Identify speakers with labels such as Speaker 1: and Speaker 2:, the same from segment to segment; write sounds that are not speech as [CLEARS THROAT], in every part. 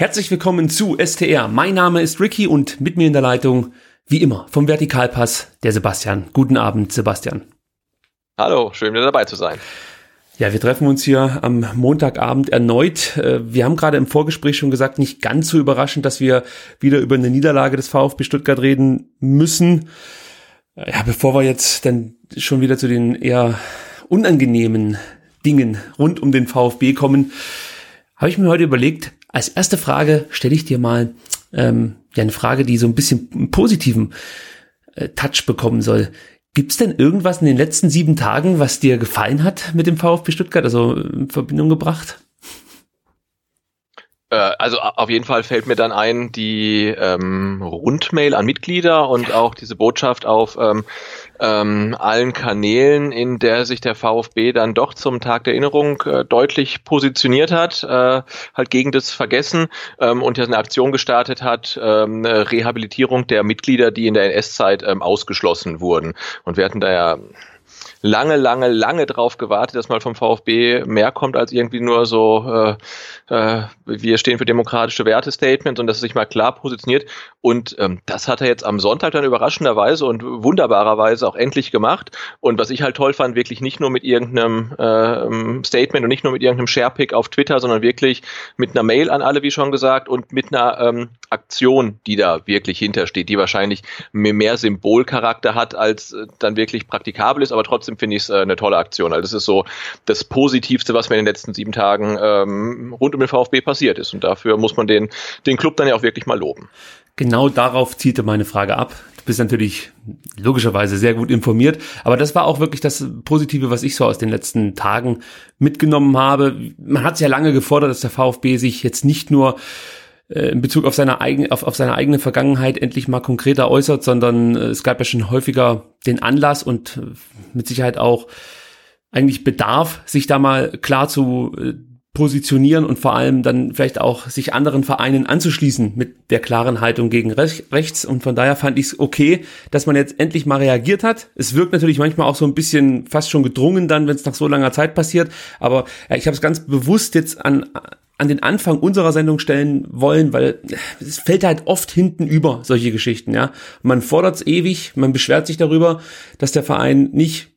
Speaker 1: Herzlich willkommen zu STR. Mein Name ist Ricky und mit mir in der Leitung, wie immer, vom Vertikalpass, der Sebastian. Guten Abend, Sebastian.
Speaker 2: Hallo, schön wieder dabei zu sein.
Speaker 1: Ja, wir treffen uns hier am Montagabend erneut. Äh, wir haben gerade im Vorgespräch schon gesagt, nicht ganz so überraschend, dass wir wieder über eine Niederlage des VfB Stuttgart reden müssen. Äh, ja, bevor wir jetzt dann schon wieder zu den eher unangenehmen Dingen rund um den VfB kommen, habe ich mir heute überlegt, als erste Frage stelle ich dir mal ähm, ja eine Frage, die so ein bisschen einen positiven äh, Touch bekommen soll. Gibt es denn irgendwas in den letzten sieben Tagen, was dir gefallen hat mit dem VfB Stuttgart, also in Verbindung gebracht?
Speaker 2: Äh, also auf jeden Fall fällt mir dann ein die ähm, Rundmail an Mitglieder und auch diese Botschaft auf ähm, ähm, allen Kanälen, in der sich der VfB dann doch zum Tag der Erinnerung äh, deutlich positioniert hat, äh, halt gegen das Vergessen ähm, und ja eine Aktion gestartet hat, ähm, Rehabilitierung der Mitglieder, die in der NS-Zeit ähm, ausgeschlossen wurden. Und wir hatten da ja lange, lange, lange drauf gewartet, dass mal vom VfB mehr kommt als irgendwie nur so, äh, äh, wir stehen für demokratische Werte-Statements und dass es sich mal klar positioniert. Und ähm, das hat er jetzt am Sonntag dann überraschenderweise und wunderbarerweise auch endlich gemacht. Und was ich halt toll fand, wirklich nicht nur mit irgendeinem äh, Statement und nicht nur mit irgendeinem Sharepick auf Twitter, sondern wirklich mit einer Mail an alle, wie schon gesagt, und mit einer ähm, Aktion, die da wirklich hintersteht, die wahrscheinlich mehr Symbolcharakter hat, als äh, dann wirklich praktikabel ist, aber trotzdem trotzdem finde ich es äh, eine tolle Aktion. Also das ist so das Positivste, was mir in den letzten sieben Tagen ähm, rund um den VfB passiert ist. Und dafür muss man den, den Club dann ja auch wirklich mal loben.
Speaker 1: Genau darauf zielte meine Frage ab. Du bist natürlich logischerweise sehr gut informiert, aber das war auch wirklich das Positive, was ich so aus den letzten Tagen mitgenommen habe. Man hat es ja lange gefordert, dass der VfB sich jetzt nicht nur äh, in Bezug auf seine eigene, auf, auf seine eigene Vergangenheit endlich mal konkreter äußert, sondern äh, es gab ja schon häufiger den Anlass und äh, mit Sicherheit auch eigentlich Bedarf, sich da mal klar zu positionieren und vor allem dann vielleicht auch sich anderen Vereinen anzuschließen mit der klaren Haltung gegen rechts. Und von daher fand ich es okay, dass man jetzt endlich mal reagiert hat. Es wirkt natürlich manchmal auch so ein bisschen fast schon gedrungen dann, wenn es nach so langer Zeit passiert. Aber ja, ich habe es ganz bewusst jetzt an an den Anfang unserer Sendung stellen wollen, weil es fällt halt oft hinten über solche Geschichten, ja. Man fordert es ewig, man beschwert sich darüber, dass der Verein nicht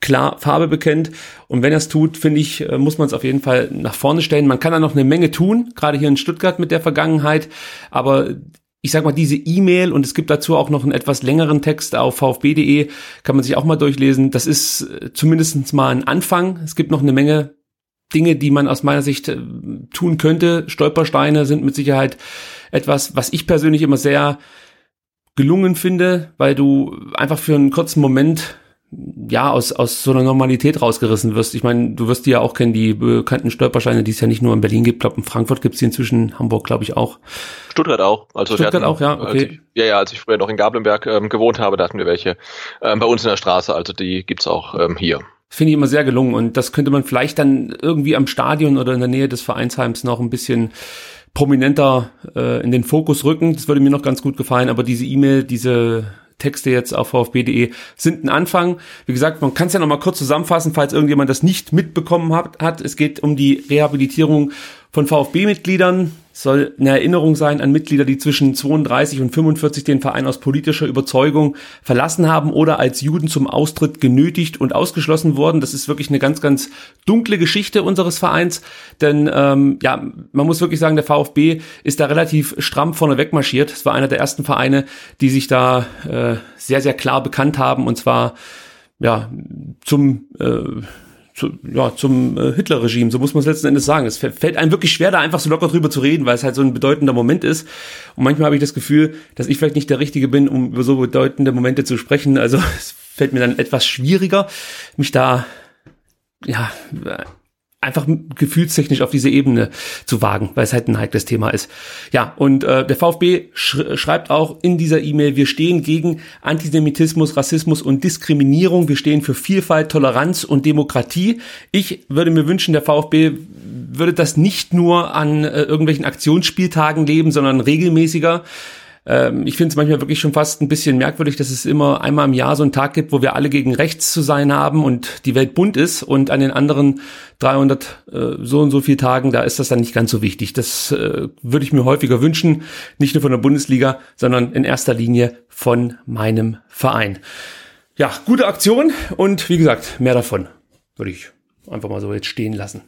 Speaker 1: klar Farbe bekennt. Und wenn er es tut, finde ich, äh, muss man es auf jeden Fall nach vorne stellen. Man kann da noch eine Menge tun, gerade hier in Stuttgart mit der Vergangenheit. Aber ich sag mal, diese E-Mail und es gibt dazu auch noch einen etwas längeren Text auf vfb.de, kann man sich auch mal durchlesen. Das ist äh, zumindest mal ein Anfang. Es gibt noch eine Menge Dinge, die man aus meiner Sicht äh, tun könnte. Stolpersteine sind mit Sicherheit etwas, was ich persönlich immer sehr gelungen finde, weil du einfach für einen kurzen Moment ja aus aus so einer Normalität rausgerissen wirst. Ich meine, du wirst die ja auch kennen, die bekannten Stolpersteine, die es ja nicht nur in Berlin gibt, glaube in Frankfurt gibt es die inzwischen, Hamburg glaube ich auch.
Speaker 2: Stuttgart auch.
Speaker 1: Also Stuttgart hatten, auch, ja, okay.
Speaker 2: Ich, ja, ja, als ich früher noch in Gablenberg ähm, gewohnt habe, da hatten wir welche ähm, bei uns in der Straße, also die gibt's auch ähm, hier.
Speaker 1: Finde ich immer sehr gelungen und das könnte man vielleicht dann irgendwie am Stadion oder in der Nähe des Vereinsheims noch ein bisschen prominenter äh, in den Fokus rücken. Das würde mir noch ganz gut gefallen, aber diese E-Mail, diese Texte jetzt auf vfb.de sind ein Anfang. Wie gesagt, man kann es ja noch mal kurz zusammenfassen, falls irgendjemand das nicht mitbekommen hat. Es geht um die Rehabilitierung von VfB-Mitgliedern soll eine Erinnerung sein an Mitglieder, die zwischen 32 und 45 den Verein aus politischer Überzeugung verlassen haben oder als Juden zum Austritt genötigt und ausgeschlossen wurden. Das ist wirklich eine ganz, ganz dunkle Geschichte unseres Vereins, denn ähm, ja, man muss wirklich sagen, der VfB ist da relativ stramm vorne wegmarschiert. Es war einer der ersten Vereine, die sich da äh, sehr, sehr klar bekannt haben und zwar ja zum äh, zu, ja, zum äh, Hitler-Regime, so muss man es letzten Endes sagen. Es fällt einem wirklich schwer, da einfach so locker drüber zu reden, weil es halt so ein bedeutender Moment ist. Und manchmal habe ich das Gefühl, dass ich vielleicht nicht der Richtige bin, um über so bedeutende Momente zu sprechen. Also [LAUGHS] es fällt mir dann etwas schwieriger, mich da ja einfach gefühlstechnisch auf diese Ebene zu wagen, weil es halt ein heikles Thema ist. Ja, und äh, der VfB sch schreibt auch in dieser E-Mail, wir stehen gegen Antisemitismus, Rassismus und Diskriminierung, wir stehen für Vielfalt, Toleranz und Demokratie. Ich würde mir wünschen, der VfB würde das nicht nur an äh, irgendwelchen Aktionsspieltagen leben, sondern regelmäßiger Ähm, ich finde es manchmal wirklich schon fast ein bisschen merkwürdig, dass es immer einmal im Jahr so einen Tag gibt, wo wir alle gegen rechts zu sein haben und die Welt bunt ist und an den anderen 300 äh, so und so viel Tagen, da ist das dann nicht ganz so wichtig. Das äh, würde ich mir häufiger wünschen, nicht nur von der Bundesliga, sondern in erster Linie von meinem Verein. Ja, gute Aktion und wie gesagt, mehr davon würde ich einfach mal so jetzt stehen lassen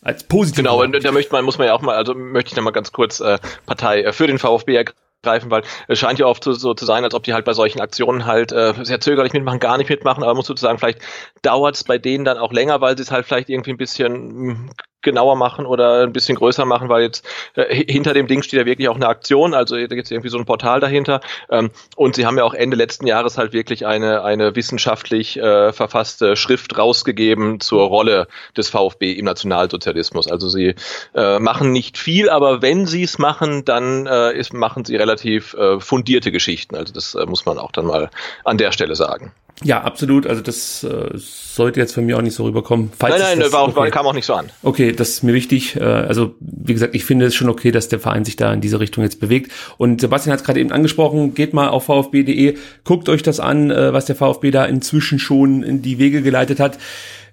Speaker 1: als positiv.
Speaker 2: Genau, und da möchte man, muss man ja auch mal, also möchte ich noch mal ganz kurz äh, Partei äh, für den VfB ergreifen, weil es scheint ja oft so, so zu sein, als ob die halt bei solchen Aktionen halt äh, sehr zögerlich mitmachen, gar nicht mitmachen, aber muss sozusagen, vielleicht dauert es bei denen dann auch länger, weil sie es halt vielleicht irgendwie ein bisschen hm, genauer machen oder ein bisschen größer machen, weil jetzt äh, hinter dem Ding steht ja wirklich auch eine Aktion, also da gibt es irgendwie so ein Portal dahinter. Ähm, und sie haben ja auch Ende letzten Jahres halt wirklich eine, eine wissenschaftlich äh, verfasste Schrift rausgegeben zur Rolle des VfB im Nationalsozialismus. Also sie äh, machen nicht viel, aber wenn sie es machen, dann äh, ist, machen sie relativ äh, fundierte Geschichten. Also das äh, muss man auch dann mal an der Stelle sagen.
Speaker 1: Ja, absolut. Also das äh, sollte jetzt von mir auch nicht so rüberkommen.
Speaker 2: Falls nein, nein, war auch, okay. kam auch nicht so an.
Speaker 1: Okay, das ist mir wichtig. Äh, also wie gesagt, ich finde es schon okay, dass der Verein sich da in diese Richtung jetzt bewegt. Und Sebastian hat es gerade eben angesprochen. Geht mal auf vfb.de, guckt euch das an, äh, was der VfB da inzwischen schon in die Wege geleitet hat.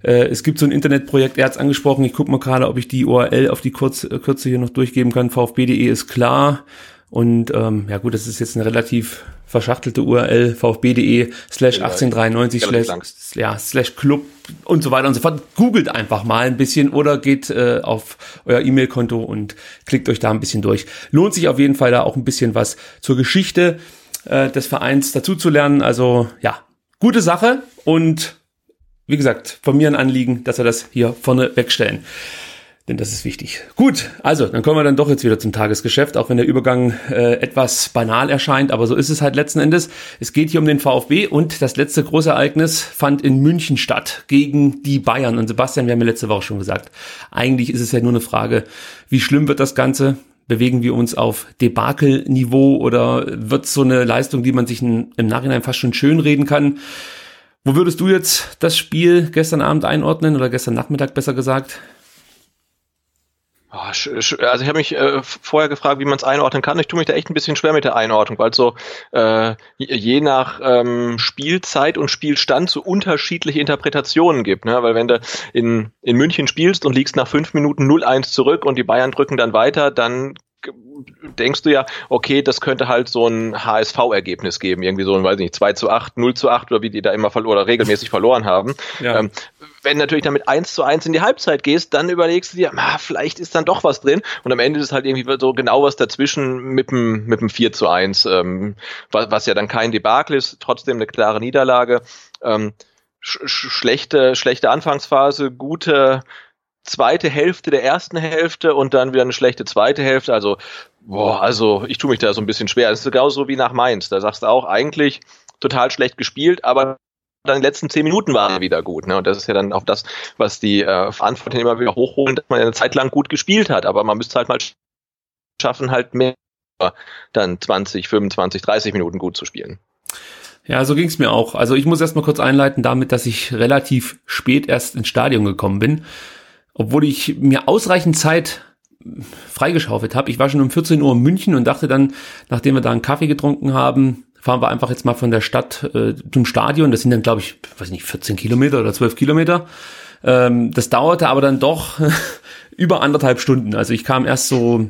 Speaker 1: Äh, es gibt so ein Internetprojekt, er hat es angesprochen. Ich gucke mal gerade, ob ich die URL auf die Kurz, Kürze hier noch durchgeben kann. vfb.de ist klar. Und ähm, ja gut, das ist jetzt eine relativ verschachtelte URL, vfb.de slash 1893 slash, ja, slash club und so weiter und so fort. Googelt einfach mal ein bisschen oder geht äh, auf euer E-Mail-Konto und klickt euch da ein bisschen durch. Lohnt sich auf jeden Fall da auch ein bisschen was zur Geschichte äh, des Vereins dazu zu lernen. Also ja, gute Sache und wie gesagt, von mir ein Anliegen, dass wir das hier vorne wegstellen. Denn das ist wichtig. Gut, also dann kommen wir dann doch jetzt wieder zum Tagesgeschäft, auch wenn der Übergang äh, etwas banal erscheint, aber so ist es halt letzten Endes. Es geht hier um den VfB und das letzte große Ereignis fand in München statt gegen die Bayern. Und Sebastian, wir haben ja letzte Woche schon gesagt, eigentlich ist es ja nur eine Frage, wie schlimm wird das Ganze? Bewegen wir uns auf Debakelniveau oder wird so eine Leistung, die man sich in, im Nachhinein fast schon schön reden kann? Wo würdest du jetzt das Spiel gestern Abend einordnen oder gestern Nachmittag besser gesagt?
Speaker 2: Oh, also ich habe mich äh, vorher gefragt, wie man es einordnen kann. Ich tue mich da echt ein bisschen schwer mit der Einordnung, weil so äh, je nach ähm, Spielzeit und Spielstand so unterschiedliche Interpretationen gibt. Ne? Weil wenn du in, in München spielst und liegst nach fünf Minuten 0-1 zurück und die Bayern drücken dann weiter, dann denkst du ja, okay, das könnte halt so ein HSV-Ergebnis geben, irgendwie so ein, weiß ich nicht, 2 zu 8, 0 zu 8 oder wie die da immer verloren oder regelmäßig verloren haben. Ja. Ähm, wenn natürlich damit 1 zu 1 in die Halbzeit gehst, dann überlegst du dir, ah, vielleicht ist dann doch was drin und am Ende ist halt irgendwie so genau was dazwischen mit dem, mit dem 4 zu 1, ähm, was, was ja dann kein Debakel ist, trotzdem eine klare Niederlage. Ähm, sch schlechte, schlechte Anfangsphase, gute zweite Hälfte der ersten Hälfte und dann wieder eine schlechte zweite Hälfte. Also, boah, also ich tue mich da so ein bisschen schwer. Das ist genauso wie nach Mainz. Da sagst du auch eigentlich total schlecht gespielt, aber dann die letzten zehn Minuten waren wieder gut. Ne? Und das ist ja dann auch das, was die äh, Verantwortlichen immer wieder hochholen, dass man eine Zeit lang gut gespielt hat. Aber man müsste halt mal schaffen, halt mehr dann 20, 25, 30 Minuten gut zu spielen.
Speaker 1: Ja, so ging's mir auch. Also ich muss erst mal kurz einleiten damit, dass ich relativ spät erst ins Stadion gekommen bin obwohl ich mir ausreichend Zeit freigeschaufelt habe. Ich war schon um 14 Uhr in München und dachte dann, nachdem wir da einen Kaffee getrunken haben, fahren wir einfach jetzt mal von der Stadt äh, zum Stadion. Das sind dann, glaube ich, weiß nicht, 14 Kilometer oder 12 Kilometer. Ähm, das dauerte aber dann doch [LAUGHS] über anderthalb Stunden. Also ich kam erst so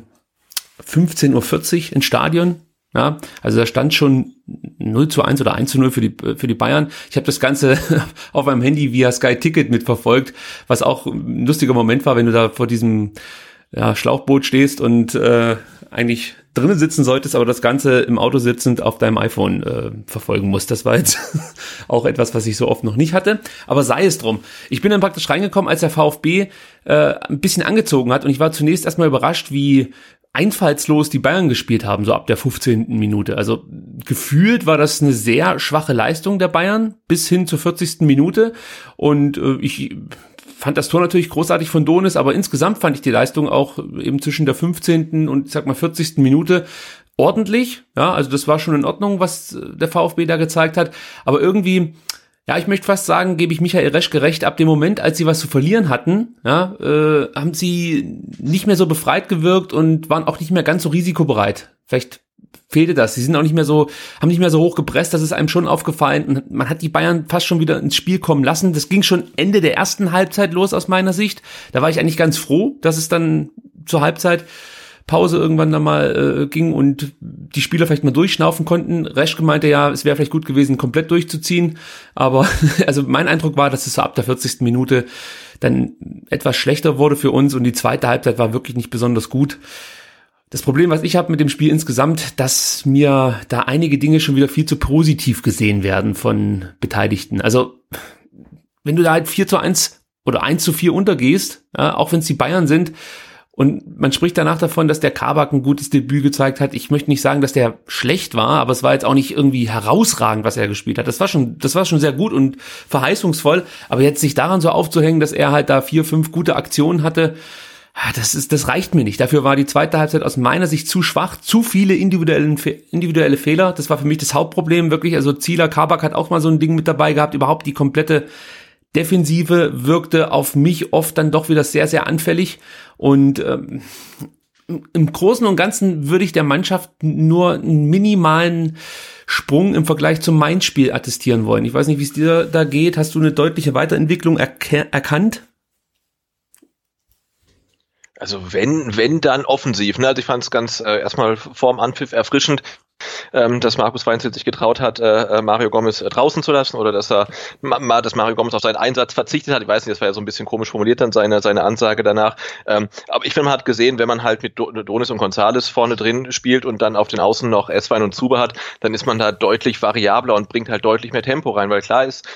Speaker 1: 15.40 Uhr ins Stadion, ja, also da stand schon 0 zu 1 oder 1 zu 0 für die, für die Bayern. Ich habe das Ganze [LAUGHS] auf meinem Handy via Sky Ticket mitverfolgt, was auch ein lustiger Moment war, wenn du da vor diesem ja, Schlauchboot stehst und äh, eigentlich drinnen sitzen solltest, aber das Ganze im Auto sitzend auf deinem iPhone äh, verfolgen musst. Das war jetzt [LAUGHS] auch etwas, was ich so oft noch nicht hatte. Aber sei es drum. Ich bin dann praktisch reingekommen, als der VfB äh, ein bisschen angezogen hat und ich war zunächst erstmal überrascht, wie einfallslos die Bayern gespielt haben, so ab der 15. Minute. Also gefühlt war das eine sehr schwache Leistung der Bayern bis hin zur 40. Minute. Und äh, ich fand das Tor natürlich großartig von Donis, aber insgesamt fand ich die Leistung auch eben zwischen der 15. und ich sag mal 40. Minute ordentlich. Ja, also das war schon in Ordnung, was der VfB da gezeigt hat. Aber irgendwie ja, ich möchte fast sagen, gebe ich Michael Resch gerecht, ab dem Moment, als sie was zu verlieren hatten, ja, äh, haben sie nicht mehr so befreit gewirkt und waren auch nicht mehr ganz so risikobereit. Vielleicht fehlte das. Sie sind auch nicht mehr so, haben nicht mehr so hoch gepresst, das ist einem schon aufgefallen. Man hat die Bayern fast schon wieder ins Spiel kommen lassen. Das ging schon Ende der ersten Halbzeit los aus meiner Sicht. Da war ich eigentlich ganz froh, dass es dann zur Halbzeit Pause irgendwann dann mal äh, ging und die Spieler vielleicht mal durchschnaufen konnten. Reschke meinte ja, es wäre vielleicht gut gewesen, komplett durchzuziehen. Aber [LAUGHS] also mein Eindruck war, dass es so ab der 40. Minute dann etwas schlechter wurde für uns und die zweite Halbzeit war wirklich nicht besonders gut. Das Problem, was ich habe mit dem Spiel insgesamt, dass mir da einige Dinge schon wieder viel zu positiv gesehen werden von Beteiligten. Also, wenn du da halt 4 zu 1 oder 1 zu 4 untergehst, ja, auch wenn es die Bayern sind, und man spricht danach davon, dass der Kabak ein gutes Debüt gezeigt hat. Ich möchte nicht sagen, dass der schlecht war, aber es war jetzt auch nicht irgendwie herausragend, was er gespielt hat. Das war schon, das war schon sehr gut und verheißungsvoll. Aber jetzt sich daran so aufzuhängen, dass er halt da vier, fünf gute Aktionen hatte, Ah, das ist, das reicht mir nicht. Dafür war die zweite Halbzeit aus meiner Sicht zu schwach, zu viele individuelle, individuelle Fehler. Das war für mich das Hauptproblem wirklich. Also Zieler, Kabak hat auch mal so ein Ding mit dabei gehabt. Überhaupt die komplette Defensive wirkte auf mich oft dann doch wieder sehr, sehr anfällig. Und ähm, im Großen und Ganzen würde ich der Mannschaft nur einen minimalen Sprung im Vergleich zum Main-Spiel attestieren wollen. Ich weiß nicht, wie es dir da geht. Hast du eine deutliche Weiterentwicklung erkannt?
Speaker 2: Also wenn, wenn dann offensiv. Ne? Also ich fand es ganz äh, erstmal vorm Anpfiff erfrischend, ähm, dass Markus Weinzel sich getraut hat, äh, äh Mario Gomez äh, draußen zu lassen oder dass er mal, dass Mario Gomez auf seinen Einsatz verzichtet hat. Ich weiß nicht, das war ja so ein bisschen komisch formuliert dann seine seine Ansage danach. Ähm, aber ich finde, man hat gesehen, wenn man halt mit Donis und Gonzales vorne drin spielt und dann auf den Außen noch Eswein und Zuber hat, dann ist man da deutlich variabler und bringt halt deutlich mehr Tempo rein, weil klar ist,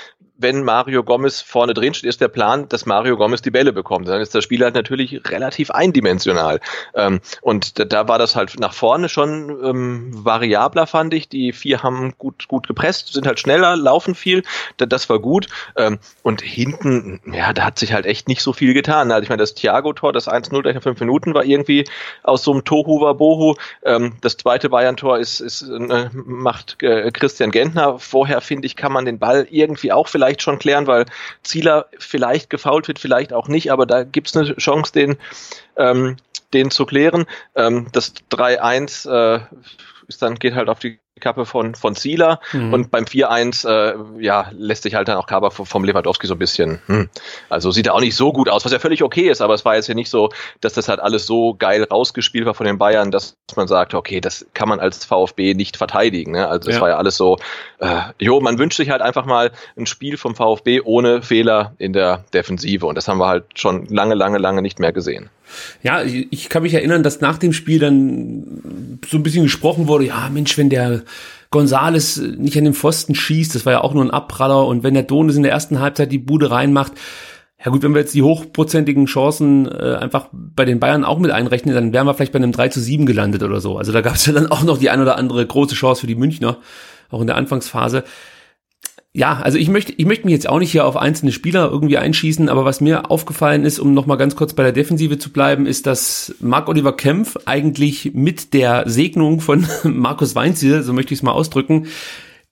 Speaker 2: wenn Mario Gomez vorne drin steht, ist der Plan, dass Mario Gomez die Bälle bekommt. Dann ist das Spiel halt natürlich relativ eindimensional. Ähm, und da, da, war das halt nach vorne schon ähm, variabler, fand ich. Die vier haben gut, gut gepresst, sind halt schneller, laufen viel. Da, das war gut. Ähm, und hinten, ja, da hat sich halt echt nicht so viel getan. Also ich meine, das Thiago-Tor, das 1-0 gleich nach fünf Minuten, war irgendwie aus so einem Tohu Wabohu. Ähm, das zweite Bayern-Tor ist, ist äh, macht äh, Christian Gentner. Vorher, finde ich, kann man den Ball irgendwie auch vielleicht vielleicht schon klären, weil Zieler vielleicht gefault wird, vielleicht auch nicht, aber da gibt es eine Chance, den, ähm, den zu klären. Ähm, das 3-1 äh, dann, geht halt auf die Kappe von, von Zieler mhm. und beim 4-1 äh, ja, lässt sich halt dann auch Kaber vom Lewandowski so ein bisschen, hm. also sieht er auch nicht so gut aus, was ja völlig okay ist, aber es war jetzt ja nicht so, dass das halt alles so geil rausgespielt war von den Bayern, dass man sagt, okay, das kann man als VfB nicht verteidigen. Ne? Also es ja. war ja alles so, äh, jo, man wünscht sich halt einfach mal ein Spiel vom VfB ohne Fehler in der Defensive und das haben wir halt schon lange, lange, lange nicht mehr gesehen.
Speaker 1: Ja, ich kann mich erinnern, dass nach dem Spiel dann so ein bisschen gesprochen wurde, ja Mensch, wenn der Gonzales nicht an den Pfosten schießt, das war ja auch nur ein Abpraller und wenn der Donis in der ersten Halbzeit die Bude reinmacht, ja gut, wenn wir jetzt die hochprozentigen Chancen äh, einfach bei den Bayern auch mit einrechnen, dann wären wir vielleicht bei einem 3 zu 7 gelandet oder so. Also da gab es ja dann auch noch die ein oder andere große Chance für die Münchner, auch in der Anfangsphase ja, also ich möchte, ich möchte mich jetzt auch nicht hier auf einzelne Spieler irgendwie einschießen, aber was mir aufgefallen ist, um nochmal ganz kurz bei der Defensive zu bleiben, ist, dass Marc-Oliver Kempf eigentlich mit der Segnung von [LAUGHS] Markus Weinziel, so möchte ich es mal ausdrücken,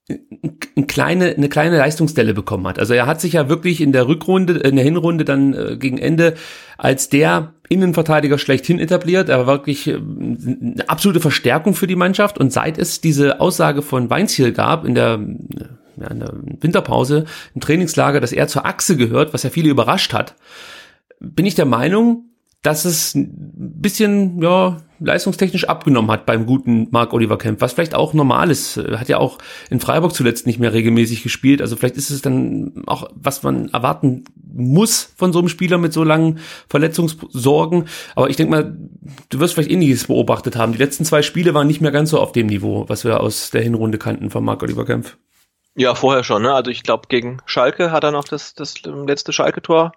Speaker 1: eine kleine, eine kleine Leistungsstelle bekommen hat. Also er hat sich ja wirklich in der Rückrunde, in der Hinrunde dann äh, gegen Ende als der Innenverteidiger schlechthin etabliert. Er war wirklich äh, eine absolute Verstärkung für die Mannschaft. Und seit es diese Aussage von Weinziel gab in der ja, in der Winterpause im Trainingslager, dass er zur Achse gehört, was ja viele überrascht hat, bin ich der Meinung, dass es ein bisschen ja, leistungstechnisch abgenommen hat beim guten Marc Oliver Kemp, was vielleicht auch normal ist. Er hat ja auch in Freiburg zuletzt nicht mehr regelmäßig gespielt. Also vielleicht ist es dann auch, was man erwarten muss von so einem Spieler mit so langen Verletzungssorgen. Aber ich denke mal, du wirst vielleicht ähnliches beobachtet haben. Die letzten zwei Spiele waren nicht mehr ganz so auf dem Niveau, was wir aus der Hinrunde kannten von Marc Oliver Kempf.
Speaker 2: Ja, vorher schon, ne? Also ich glaube, gegen Schalke hat er noch das, das letzte Schalke-Tor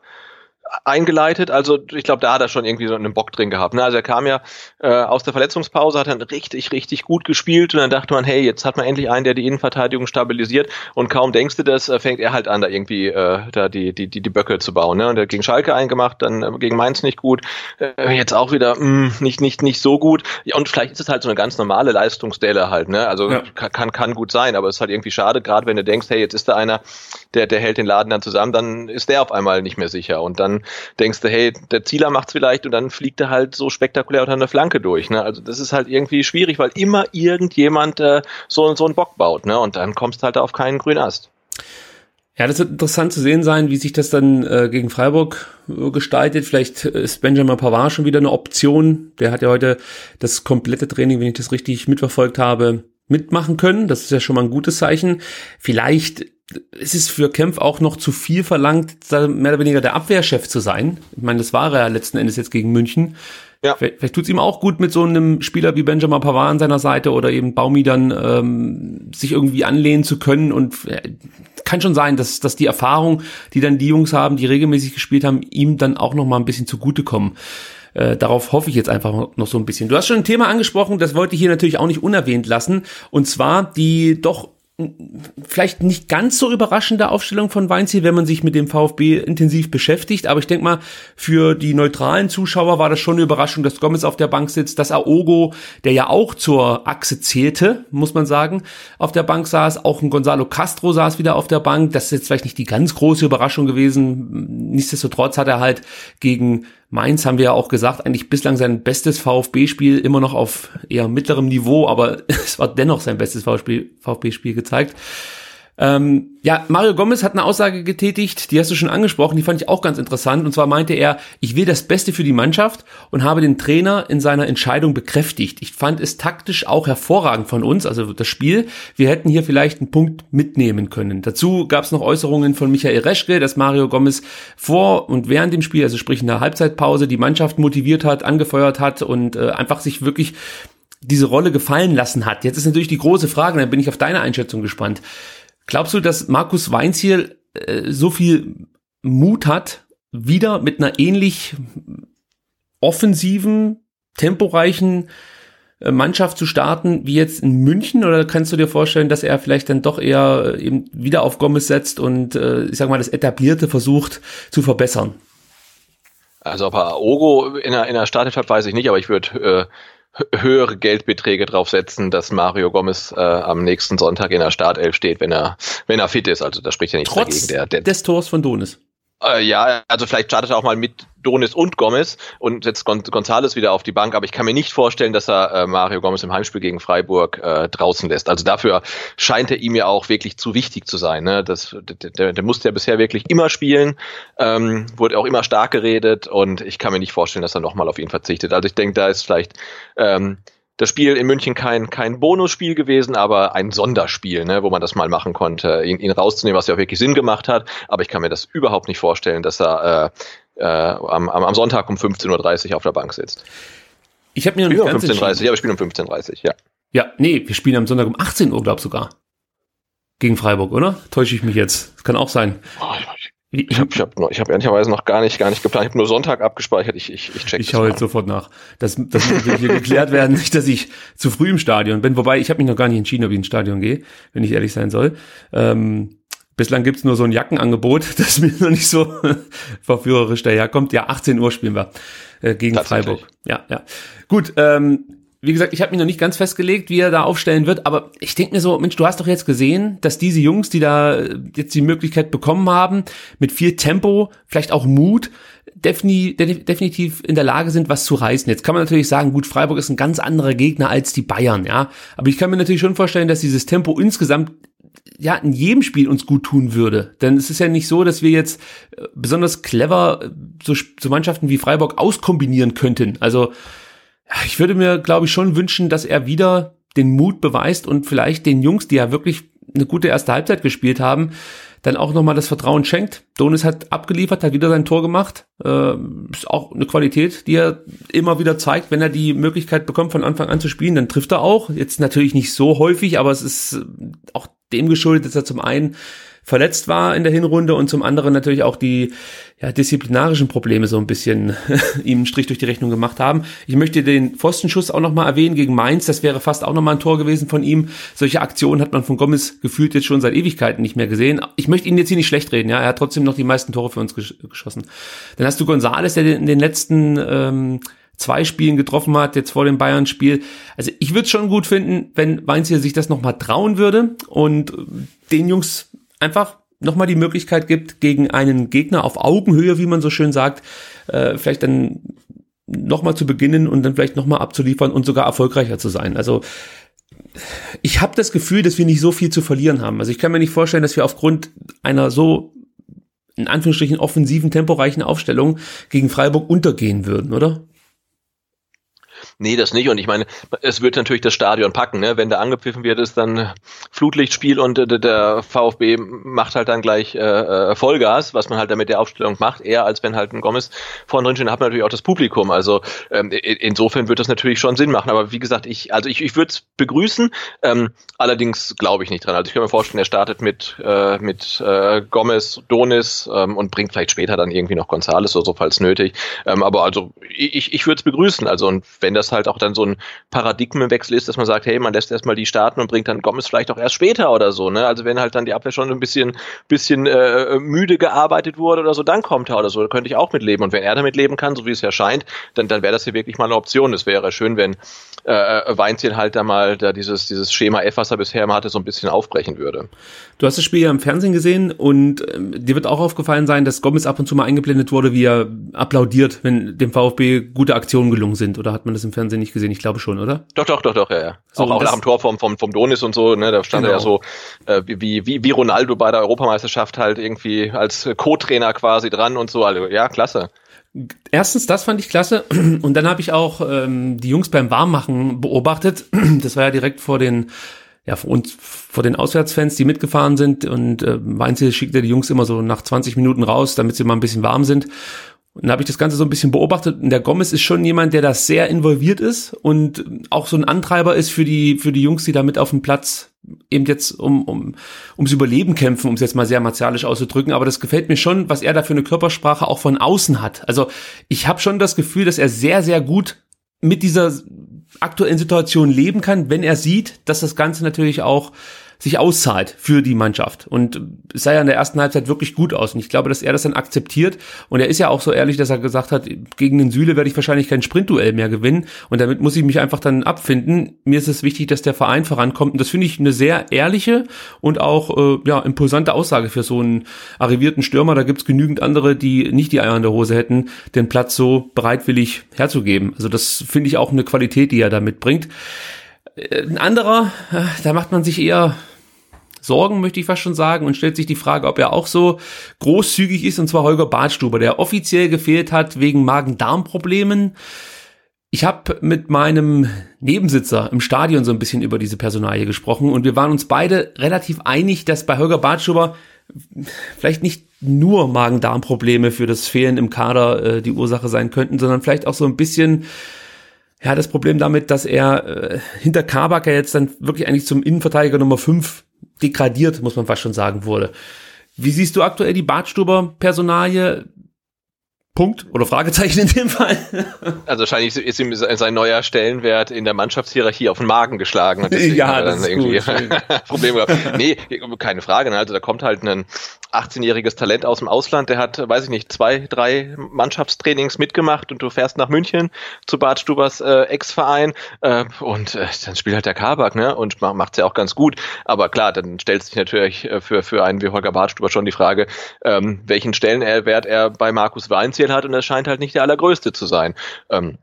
Speaker 2: eingeleitet. Also ich glaube, da hat er schon irgendwie so einen Bock drin gehabt. Ne? Also er kam ja äh, aus der Verletzungspause, hat dann richtig, richtig gut gespielt und dann dachte man, hey, jetzt hat man endlich einen, der die Innenverteidigung stabilisiert und kaum denkst du das, äh, fängt er halt an, da irgendwie äh, da die, die, die, die Böcke zu bauen. Ne? Und er hat gegen Schalke eingemacht, dann äh, gegen Mainz nicht gut, äh, jetzt auch wieder mh, mm, nicht, nicht, nicht so gut. Ja, und vielleicht ist es halt so eine ganz normale Leistungsstelle halt, ne? Also ja. kann, kann gut sein, aber es ist halt irgendwie schade, gerade wenn du denkst, hey, jetzt ist da einer, der, der hält den Laden dann zusammen, dann ist der auf einmal nicht mehr sicher. Und dann denkst du, hey, der Zieler macht's vielleicht und dann fliegt er halt so spektakulär unter einer Flanke durch. Ne? Also das ist halt irgendwie schwierig, weil immer irgendjemand äh, so, so einen Bock baut, ne? Und dann kommst du halt auf keinen grünen Ast.
Speaker 1: Ja, das wird interessant zu sehen sein, wie sich das dann äh, gegen Freiburg äh, gestaltet. Vielleicht ist Benjamin Pavard schon wieder eine Option. Der hat ja heute das komplette Training, wenn ich das richtig mitverfolgt habe, mitmachen können. Das ist ja schon mal ein gutes Zeichen. Vielleicht ist es für Kempf auch noch zu viel verlangt, mehr oder weniger der Abwehrchef zu sein. Ich meine, das war er ja letzten Endes jetzt gegen München. Ja. Vielleicht, vielleicht tut es ihm auch gut, mit so einem Spieler wie Benjamin Pavard an seiner Seite oder eben Baumi dann ähm, sich irgendwie anlehnen zu können. Und äh, kann schon sein, dass, dass die Erfahrung, die dann die Jungs haben, die regelmäßig gespielt haben, ihm dann auch noch mal ein bisschen zugutekommen. Äh, darauf hoffe ich jetzt einfach noch so ein bisschen. Du hast schon ein Thema angesprochen, das wollte ich hier natürlich auch nicht unerwähnt lassen. Und zwar die doch vielleicht nicht ganz so überraschende Aufstellung von Weinziel, wenn man sich mit dem VfB intensiv beschäftigt. Aber ich denke mal, für die neutralen Zuschauer war das schon eine Überraschung, dass Gomez auf der Bank sitzt, dass Aogo, der ja auch zur Achse zählte, muss man sagen, auf der Bank saß. Auch ein Gonzalo Castro saß wieder auf der Bank. Das ist jetzt vielleicht nicht die ganz große Überraschung gewesen. Nichtsdestotrotz hat er halt gegen Mainz haben wir ja auch gesagt, eigentlich bislang sein bestes VfB-Spiel immer noch auf eher mittlerem Niveau, aber [LAUGHS] es war dennoch sein bestes VfB-Spiel gezeigt. Ähm, ja, Mario Gomez hat eine Aussage getätigt, die hast du schon angesprochen, die fand ich auch ganz interessant. Und zwar meinte er, ich will das Beste für die Mannschaft und habe den Trainer in seiner Entscheidung bekräftigt. Ich fand es taktisch auch hervorragend von uns, also das Spiel. Wir hätten hier vielleicht einen Punkt mitnehmen können. Dazu gab es noch Äußerungen von Michael Reschke, dass Mario Gomez vor und während dem Spiel, also sprich in der Halbzeitpause, die Mannschaft motiviert hat, angefeuert hat und äh, einfach sich wirklich diese Rolle gefallen lassen hat. Jetzt ist natürlich die große Frage, da bin ich auf deine Einschätzung gespannt. Glaubst du, dass Markus Weinziel äh, so viel Mut hat, wieder mit einer ähnlich offensiven, temporeichen äh, Mannschaft zu starten wie jetzt in München oder kannst du dir vorstellen, dass er vielleicht dann doch eher äh, eben wieder auf Gomez setzt und äh, ich sag mal das etablierte versucht zu verbessern?
Speaker 2: Also ob er Ogo in der, in der Startelf weiß ich nicht, aber ich würde äh, höhere Geldbeträge drauf setzen, dass Mario Gomez äh, am nächsten Sonntag in der Startelf steht, wenn er wenn er fit ist. Also da spricht ja nichts
Speaker 1: Trotz dagegen. Der, der des Tors von Donis.
Speaker 2: Äh, ja, also vielleicht startet er auch mal mit Donis und Gomez und setzt Gon Gonzales wieder auf die Bank, aber ich kann mir nicht vorstellen, dass er äh, Mario Gomez im Heimspiel gegen Freiburg äh, draußen lässt. Also dafür scheint er ihm ja auch wirklich zu wichtig zu sein. Ne? Das, der, der musste ja bisher wirklich immer spielen, ähm, wurde auch immer stark geredet und ich kann mir nicht vorstellen, dass er nochmal auf ihn verzichtet. Also ich denke, da ist vielleicht ähm, das Spiel in München kein, kein Bonusspiel gewesen, aber ein Sonderspiel, ne, wo man das mal machen konnte, ihn, ihn rauszunehmen, was ja auch wirklich Sinn gemacht hat. Aber ich kann mir das überhaupt nicht vorstellen, dass er äh, äh, am, am Sonntag um 15.30 Uhr auf der Bank sitzt.
Speaker 1: Ich habe mir noch
Speaker 2: nicht um 15.30 Uhr, ja, wir spielen um 15.30 Uhr, ja.
Speaker 1: Ja, nee, wir spielen am Sonntag um 18 Uhr, glaub sogar. Gegen Freiburg, oder? Täusche ich mich jetzt? Das kann auch sein.
Speaker 2: Oh, ich habe ich hab, ich hab ehrlicherweise noch gar nicht, gar nicht geplant. Ich habe nur Sonntag abgespeichert. Ich, ich, ich check
Speaker 1: Ich schaue jetzt sofort nach. Das, das muss hier geklärt werden, [LAUGHS] nicht, dass ich zu früh im Stadion bin. Wobei, ich habe mich noch gar nicht entschieden, ob ich ins Stadion gehe, wenn ich ehrlich sein soll. Ähm, bislang gibt's nur so ein Jackenangebot, [LAUGHS] das mir noch nicht so [LAUGHS] verführerisch daherkommt. Ja, 18 Uhr spielen wir äh, gegen Freiburg. Ja, ja. Gut, ähm, wie gesagt, ich habe mich noch nicht ganz festgelegt, wie er da aufstellen wird, aber ich denke mir so, Mensch, du hast doch jetzt gesehen, dass diese Jungs, die da jetzt die Möglichkeit bekommen haben, mit viel Tempo, vielleicht auch Mut, definitiv in der Lage sind, was zu reißen. Jetzt kann man natürlich sagen, gut, Freiburg ist ein ganz anderer Gegner als die Bayern, ja. Aber ich kann mir natürlich schon vorstellen, dass dieses Tempo insgesamt ja in jedem Spiel uns gut tun würde. Denn es ist ja nicht so, dass wir jetzt äh, besonders clever äh, so, so Mannschaften wie Freiburg auskombinieren könnten. Also ich würde mir, glaube ich, schon wünschen, dass er wieder den Mut beweist und vielleicht den Jungs, die ja wirklich eine gute erste Halbzeit gespielt haben, dann auch nochmal das Vertrauen schenkt. Donis hat abgeliefert, hat wieder sein Tor gemacht. Äh, ist auch eine Qualität, die er immer wieder zeigt. Wenn er die Möglichkeit bekommt, von Anfang an zu spielen, dann trifft er auch. Jetzt natürlich nicht so häufig, aber es ist auch dem geschuldet, dass er zum einen verletzt war in der Hinrunde und zum anderen natürlich auch die ja, disziplinarischen Probleme so ein bisschen [LAUGHS] ihm einen Strich durch die Rechnung gemacht haben. Ich möchte den Pfostenschuss auch nochmal erwähnen gegen Mainz. Das wäre fast auch nochmal ein Tor gewesen von ihm. Solche Aktionen hat man von Gomez gefühlt jetzt schon seit Ewigkeiten nicht mehr gesehen. Ich möchte ihn jetzt hier nicht schlecht reden. Ja, er hat trotzdem noch die meisten Tore für uns gesch geschossen. Dann hast du Gonzales, der in den letzten ähm, zwei Spielen getroffen hat, jetzt vor dem Bayern-Spiel. Also ich würde es schon gut finden, wenn Weinz hier sich das nochmal trauen würde und den Jungs einfach nochmal die Möglichkeit gibt, gegen einen Gegner auf Augenhöhe, wie man so schön sagt, äh, vielleicht dann nochmal zu beginnen und dann vielleicht nochmal abzuliefern und sogar erfolgreicher zu sein. Also ich habe das Gefühl, dass wir nicht so viel zu verlieren haben. Also ich kann mir nicht vorstellen, dass wir aufgrund einer so in Anführungsstrichen offensiven, temporeichen Aufstellung gegen Freiburg untergehen würden, oder?
Speaker 2: Nee, das nicht. Und ich meine, es wird natürlich das Stadion packen. Ne? Wenn da angepfiffen wird, ist dann Flutlichtspiel und äh, der VfB macht halt dann gleich äh, äh, Vollgas, was man halt damit der Aufstellung macht, eher als wenn halt ein Gomez vorne drin steht, hat man natürlich auch das Publikum. Also ähm, insofern wird das natürlich schon Sinn machen. Aber wie gesagt, ich, also ich, ich würde es begrüßen, ähm, allerdings glaube ich nicht dran. Also ich kann mir vorstellen, er startet mit, äh, mit äh, Gomez, Donis ähm, und bringt vielleicht später dann irgendwie noch Gonzales oder so, falls nötig. Ähm, aber also ich, ich würde es begrüßen. Also und wenn das halt auch dann so ein Paradigmenwechsel ist, dass man sagt, hey, man lässt erstmal die starten und bringt dann Gomez vielleicht auch erst später oder so. Ne? Also wenn halt dann die Abwehr schon ein bisschen, bisschen äh, müde gearbeitet wurde oder so, dann kommt er oder so. Da könnte ich auch mit leben. Und wenn er damit leben kann, so wie es ja scheint, dann, dann wäre das hier wirklich mal eine Option. Es wäre schön, wenn äh, äh, Weinziel halt da mal da dieses, dieses Schema F, was er bisher immer hatte, so ein bisschen aufbrechen würde.
Speaker 1: Du hast das Spiel ja im Fernsehen gesehen und ähm, dir wird auch aufgefallen sein, dass Gomez ab und zu mal eingeblendet wurde, wie er applaudiert, wenn dem VfB gute Aktionen gelungen sind. Oder hat man das im Fernsehen nicht gesehen? Ich glaube schon, oder?
Speaker 2: Doch, doch, doch, doch, ja, ja. So, auch, auch nach dem Tor vom, vom, vom Donis und so, ne, da stand genau. er ja so äh, wie, wie, wie Ronaldo bei der Europameisterschaft halt irgendwie als Co-Trainer quasi dran und so. Also, ja, klasse.
Speaker 1: Erstens, das fand ich klasse. [CLEARS THROAT] Und dann habe ich auch ähm, die Jungs beim Warmmachen beobachtet. [CLEARS THROAT] Das war ja direkt vor den, ja, vor uns, vor den Auswärtsfans, die mitgefahren sind. Und äh, Weinzel schickte die Jungs immer so nach 20 Minuten raus, damit sie mal ein bisschen warm sind. Und dann habe ich das Ganze so ein bisschen beobachtet. Und der Gomez ist schon jemand, der da sehr involviert ist und auch so ein Antreiber ist für die, für die Jungs, die da mit auf dem Platz eben jetzt um, um, ums Überleben kämpfen, um es jetzt mal sehr martialisch auszudrücken. Aber das gefällt mir schon, was er da für eine Körpersprache auch von außen hat. Also ich habe schon das Gefühl, dass er sehr, sehr gut mit dieser aktuellen Situation leben kann, wenn er sieht, dass das Ganze natürlich auch sich auszahlt für die Mannschaft. Und es sah ja in der ersten Halbzeit wirklich gut aus. Und ich glaube, dass er das dann akzeptiert. Und er ist ja auch so ehrlich, dass er gesagt hat, gegen den Süle werde ich wahrscheinlich kein Sprintduell mehr gewinnen. Und damit muss ich mich einfach dann abfinden. Mir ist es wichtig, dass der Verein vorankommt. Und das finde ich eine sehr ehrliche und auch äh, ja, impulsante Aussage für so einen arrivierten Stürmer. Da gibt's genügend andere, die nicht die Eier in der Hose hätten, den Platz so bereitwillig herzugeben. Also das finde ich auch eine Qualität, die er da mitbringt. Äh, ein anderer, äh, da macht man sich eher Sorgen, möchte ich fast schon sagen, und stellt sich die Frage, ob er auch so großzügig ist, und zwar Holger Badstuber, der offiziell gefehlt hat wegen Magen-Darm-Problemen. Ich habe mit meinem Nebensitzer im Stadion so ein bisschen über diese Personalie gesprochen und wir waren uns beide relativ einig, dass bei Holger Badstuber vielleicht nicht nur Magen-Darm-Probleme für das Fehlen im Kader äh, die Ursache sein könnten, sondern vielleicht auch so ein bisschen ja, das Problem damit, dass er äh, hinter Kabak ja jetzt dann wirklich eigentlich zum Innenverteidiger Nummer 5 degradiert, muss man fast schon sagen, wurde. Wie siehst du aktuell die Bartstuber-Personalie? Punkt oder Fragezeichen in dem Fall. [LAUGHS]
Speaker 2: Also wahrscheinlich ist ihm sein neuer Stellenwert in der Mannschaftshierarchie auf den Magen geschlagen. Und [LAUGHS]
Speaker 1: ja, das ist irgendwie
Speaker 2: gut. [LAUGHS] Problem gehabt. Nee, keine Frage. Ne? Also da kommt halt ein 18-jähriges Talent aus dem Ausland, der hat, weiß ich nicht, zwei, drei Mannschaftstrainings mitgemacht und du fährst nach München zu Bart Stubers äh, Ex-Verein äh, und äh, dann spielt halt der Kabak, ne? Und macht's ja auch ganz gut. Aber klar, dann stellt sich natürlich äh, für, für einen wie Holger Bartstuber schon die Frage, ähm, welchen Stellenwert er bei Markus Weinziel hat und er scheint halt nicht der allergrößte zu sein. Ähm,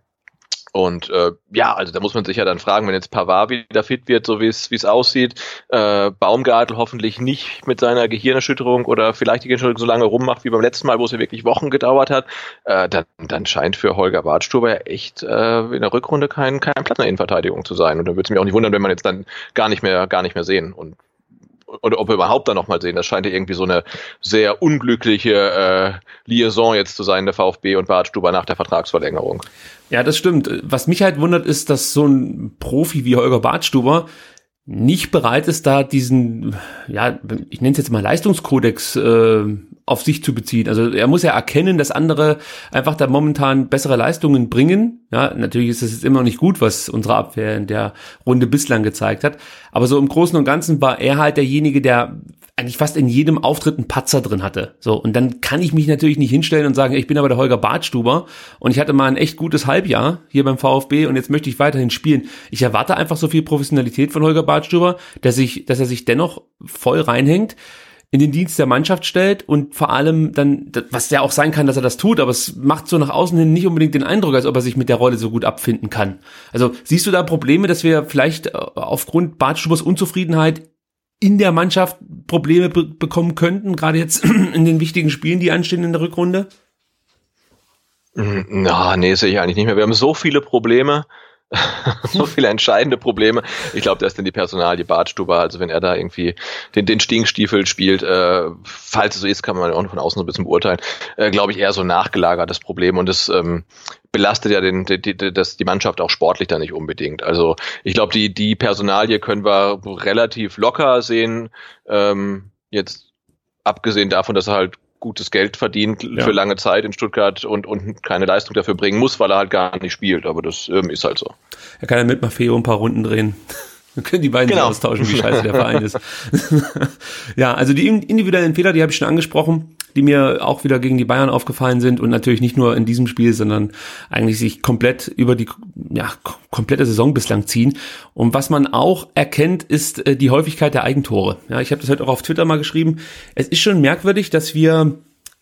Speaker 2: und äh, ja, also da muss man sich ja dann fragen, wenn jetzt Pavard wieder fit wird, so wie es aussieht, äh, Baumgartel hoffentlich nicht mit seiner Gehirnerschütterung oder vielleicht die Gehirnerschütterung so lange rummacht wie beim letzten Mal, wo es ja wirklich Wochen gedauert hat, äh, dann, dann scheint für Holger Bartstuber ja echt äh, in der Rückrunde kein, kein Platz in der Innenverteidigung zu sein. Und dann würde es mich auch nicht wundern, wenn man jetzt dann gar nicht mehr gar nicht mehr sehen. Und oder ob wir überhaupt da nochmal sehen. Das scheint ja irgendwie so eine sehr unglückliche äh, Liaison jetzt zu sein, der VfB und Bartstuber nach der Vertragsverlängerung.
Speaker 1: Ja, das stimmt. Was mich halt wundert, ist, dass so ein Profi wie Holger Bartstuber nicht bereit ist, da diesen, ja, ich nenne es jetzt mal Leistungskodex äh, auf sich zu beziehen. Also er muss ja erkennen, dass andere einfach da momentan bessere Leistungen bringen. Ja, natürlich ist es jetzt immer noch nicht gut, was unsere Abwehr in der Runde bislang gezeigt hat. Aber so im Großen und Ganzen war er halt derjenige, der eigentlich fast in jedem Auftritt einen Patzer drin hatte. So, und dann kann ich mich natürlich nicht hinstellen und sagen, ich bin aber der Holger Bartstuber und ich hatte mal ein echt gutes Halbjahr hier beim VfB und jetzt möchte ich weiterhin spielen. Ich erwarte einfach so viel Professionalität von Holger Bartstuber, dass ich, dass er sich dennoch voll reinhängt in den Dienst der Mannschaft stellt und vor allem dann, was ja auch sein kann, dass er das tut, aber es macht so nach außen hin nicht unbedingt den Eindruck, als ob er sich mit der Rolle so gut abfinden kann. Also siehst du da Probleme, dass wir vielleicht äh, aufgrund Bartstubers Unzufriedenheit in der Mannschaft Probleme be bekommen könnten, gerade jetzt [CLEARS THROAT] in den wichtigen Spielen, die anstehen in der Rückrunde?
Speaker 2: Na, nee, sehe ich eigentlich nicht mehr. Wir haben so viele Probleme. [LAUGHS] so viele entscheidende Probleme. Ich glaube, da ist dann die Personalie Bartstuber, also wenn er da irgendwie den, den Stinkstiefel spielt, äh, falls es so ist, kann man auch von außen so ein bisschen beurteilen, äh, glaube ich, eher so nachgelagertes Problem und das ähm, belastet ja den, die, die, das, die Mannschaft auch sportlich da nicht unbedingt. Also ich glaube, die, die Personalie können wir relativ locker sehen, ähm, jetzt abgesehen davon, dass er halt gutes Geld verdient ja. für lange Zeit in Stuttgart und, und keine Leistung dafür bringen muss, weil er halt gar nicht spielt. Aber das ähm, ist halt so.
Speaker 1: Er kann ja mit Maffeo ein paar Runden drehen. [LAUGHS] Dann können die beiden genau. austauschen, wie scheiße der Verein ist. [LAUGHS] ja, also die individuellen Fehler, die habe ich schon angesprochen, die mir auch wieder gegen die Bayern aufgefallen sind und natürlich nicht nur in diesem Spiel, sondern eigentlich sich komplett über die ja, komplette Saison bislang ziehen. Und was man auch erkennt, ist äh, die Häufigkeit der Eigentore. Ja, ich habe das heute auch auf Twitter mal geschrieben. Es ist schon merkwürdig, dass wir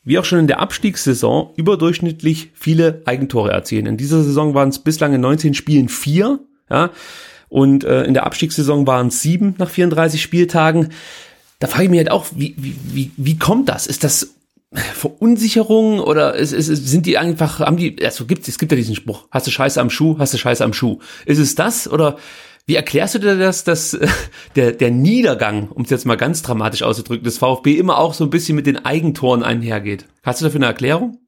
Speaker 1: wie auch schon in der Abstiegssaison überdurchschnittlich viele Eigentore erzielen. In dieser Saison waren es bislang in 19 Spielen vier. Ja, und äh, in der Abstiegssaison waren es sieben nach 34 Spieltagen. Da frage ich mich halt auch, wie, wie, wie, wie kommt das? Ist das Verunsicherung oder ist, ist, sind die einfach, haben die, also gibt, es gibt ja diesen Spruch, hast du Scheiße am Schuh, hast du Scheiße am Schuh. Ist es das oder wie erklärst du dir das, dass äh, [LAUGHS] der, der Niedergang, um es jetzt mal ganz dramatisch auszudrücken, des VfB immer auch so ein bisschen mit den Eigentoren einhergeht? Hast du dafür eine Erklärung?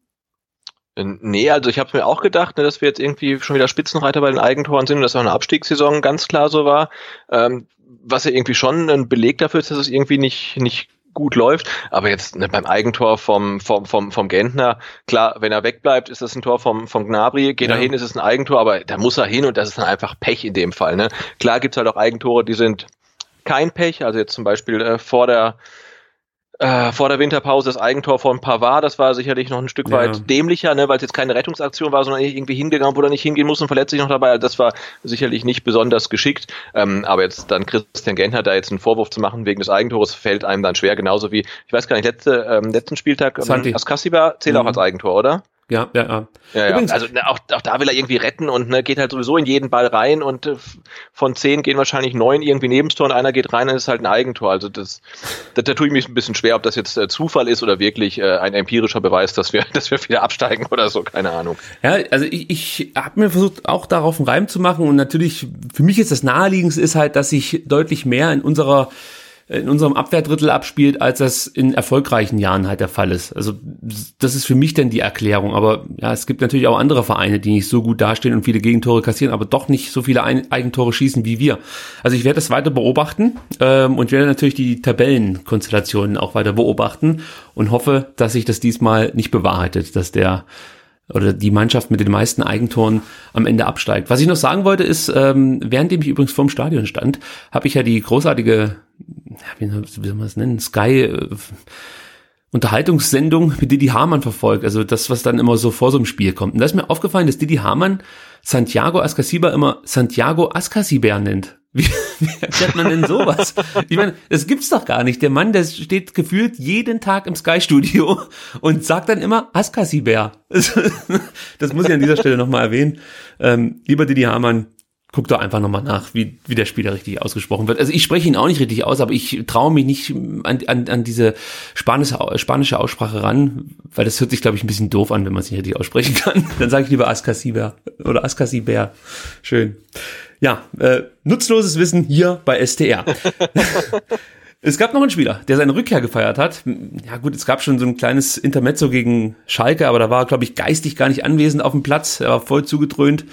Speaker 2: Nee, also ich habe mir auch gedacht, ne, dass wir jetzt irgendwie schon wieder Spitzenreiter bei den Eigentoren sind und dass auch eine Abstiegssaison ganz klar so war. Ähm, was ja irgendwie schon ein Beleg dafür ist, dass es irgendwie nicht, nicht gut läuft. Aber jetzt ne, beim Eigentor vom, vom, vom, vom Gentner, klar, wenn er wegbleibt, ist das ein Tor vom, vom Gnabry, geht ja. er hin, ist es ein Eigentor, aber da muss er hin und das ist dann einfach Pech in dem Fall. Ne? Klar gibt's halt auch Eigentore, die sind kein Pech, also jetzt zum Beispiel äh, vor der äh, vor der Winterpause das Eigentor von Pavard, das war sicherlich noch ein Stück ja. weit dämlicher, ne, weil es jetzt keine Rettungsaktion war, sondern irgendwie hingegangen, wo er nicht hingehen muss und verletzt sich noch dabei. Also das war sicherlich nicht besonders geschickt. Ähm, aber jetzt dann Christian Gentner da jetzt einen Vorwurf zu machen wegen des Eigentores, fällt einem dann schwer, genauso wie, ich weiß gar nicht, letzte, ähm, letzten Spieltag, ähm, Askasiba zählt mhm. auch als Eigentor, oder?
Speaker 1: Ja, ja, ja.
Speaker 2: ja, ja. Also ne, auch, auch da will er irgendwie retten und ne, geht halt sowieso in jeden Ball rein und äh, von zehn gehen wahrscheinlich neun irgendwie neben Tor und einer geht rein, dann ist halt ein Eigentor. Also das, da, da tue ich mich ein bisschen schwer, ob das jetzt äh, Zufall ist oder wirklich äh, ein empirischer Beweis, dass wir, [LAUGHS] dass wir wieder absteigen oder so, keine Ahnung.
Speaker 1: Ja, also ich, ich habe mir versucht, auch darauf einen Reim zu machen und natürlich, für mich ist das naheliegendste ist halt, dass sich deutlich mehr in unserer in unserem Abwehrdrittel abspielt, als das in erfolgreichen Jahren halt der Fall ist. Also das ist für mich dann die Erklärung. Aber ja, es gibt natürlich auch andere Vereine, die nicht so gut dastehen und viele Gegentore kassieren, aber doch nicht so viele Eigentore schießen wie wir. Also ich werde das weiter beobachten ähm, und werde natürlich die Tabellenkonstellationen auch weiter beobachten und hoffe, dass sich das diesmal nicht bewahrheitet, dass der oder die Mannschaft mit den meisten Eigentoren am Ende absteigt. Was ich noch sagen wollte ist, ähm, währenddem ich übrigens vorm Stadion stand, habe ich ja die großartige, wie soll man es nennen, Sky äh, Unterhaltungssendung mit Didi Hamann verfolgt, also das, was dann immer so vor so einem Spiel kommt. Und da ist mir aufgefallen, dass Didi Hamann Santiago Ascasiba immer Santiago Ascasiber nennt. [LAUGHS] Wie, wie erklärt man denn sowas? Ich meine, das gibt's doch gar nicht. Der Mann, der steht gefühlt jeden Tag im Sky-Studio und sagt dann immer Askasiber. [LAUGHS] Das muss ich an dieser Stelle nochmal erwähnen. Ähm, lieber Didi Hamann, guck doch einfach nochmal nach, wie, wie der Spieler richtig ausgesprochen wird. Also ich spreche ihn auch nicht richtig aus, aber ich traue mich nicht an, an, an diese spanische, spanische Aussprache ran, weil das hört sich, glaube ich, ein bisschen doof an, wenn man es nicht richtig aussprechen kann. [LAUGHS] Dann sage ich lieber Askasiber oder Askasiber. Schön. Ja, äh, nutzloses Wissen hier bei STR. [LAUGHS] Es gab noch einen Spieler, der seine Rückkehr gefeiert hat. Ja gut, es gab schon so ein kleines Intermezzo gegen Schalke, aber da war, glaube ich, geistig gar nicht anwesend auf dem Platz. Er war voll zugedröhnt.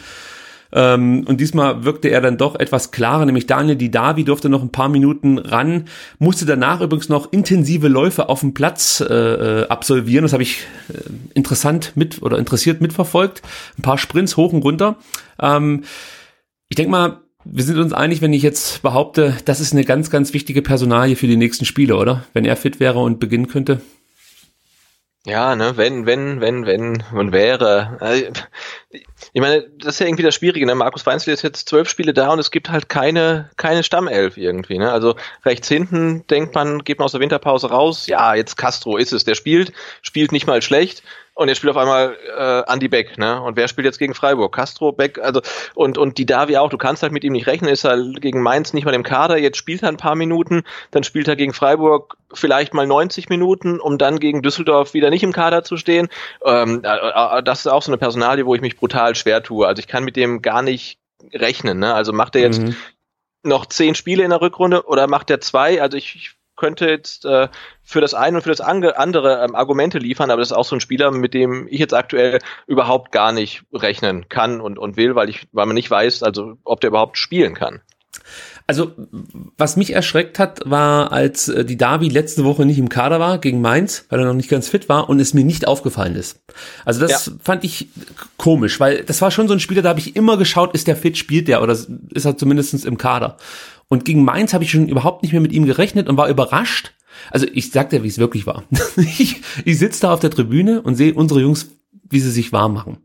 Speaker 1: Ähm, und diesmal wirkte er dann doch etwas klarer, nämlich Daniel Didavi durfte noch ein paar Minuten ran, musste danach übrigens noch intensive Läufe auf dem Platz äh, äh absolvieren. Das habe ich äh, interessant mit oder interessiert mitverfolgt. Ein paar Sprints hoch und runter. Ähm, ich denke mal, wir sind uns einig, wenn ich jetzt behaupte, das ist eine ganz, ganz wichtige Personalie für die nächsten Spiele, oder? Wenn er fit wäre und beginnen könnte.
Speaker 2: Ja, ne, wenn, wenn, wenn, wenn und wäre. Also, ich meine, das ist ja irgendwie das Schwierige. Ne? Markus Weinzel ist jetzt zwölf Spiele da und es gibt halt keine, keine Stammelf irgendwie. Ne? Also rechts hinten denkt man, geht man aus der Winterpause raus. Ja, jetzt Castro ist es. Der spielt, spielt nicht mal schlecht. Und jetzt spielt auf einmal äh, Andy Beck, ne? Und wer spielt jetzt gegen Freiburg? Castro, Beck, also und und die Davi auch. Du kannst halt mit ihm nicht rechnen. Ist halt gegen Mainz nicht mal im Kader. Jetzt spielt er ein paar Minuten, dann spielt er gegen Freiburg vielleicht mal 90 Minuten, um dann gegen Düsseldorf wieder nicht im Kader zu stehen. Ähm, äh, äh, das ist auch so eine Personalie, wo ich mich brutal schwer tue. Also ich kann mit dem gar nicht rechnen. Ne? Also macht er jetzt mhm. noch zehn Spiele in der Rückrunde oder macht er zwei? Also ich, ich könnte jetzt äh, für das eine und für das andere ähm, Argumente liefern, aber das ist auch so ein Spieler, mit dem ich jetzt aktuell überhaupt gar nicht rechnen kann und, und will, weil ich, weil man nicht weiß, also ob der überhaupt spielen kann.
Speaker 1: Also, was mich erschreckt hat, war, als äh, die Davi letzte Woche nicht im Kader war gegen Mainz, weil er noch nicht ganz fit war und es mir nicht aufgefallen ist. Also das ja. fand ich komisch, weil das war schon so ein Spieler, da habe ich immer geschaut, ist der fit, spielt der oder ist er zumindest im Kader. Und gegen Mainz habe ich schon überhaupt nicht mehr mit ihm gerechnet und war überrascht. Also ich sag dir, wie es wirklich war. [LAUGHS] ich ich sitze da auf der Tribüne und sehe unsere Jungs, wie sie sich warm machen.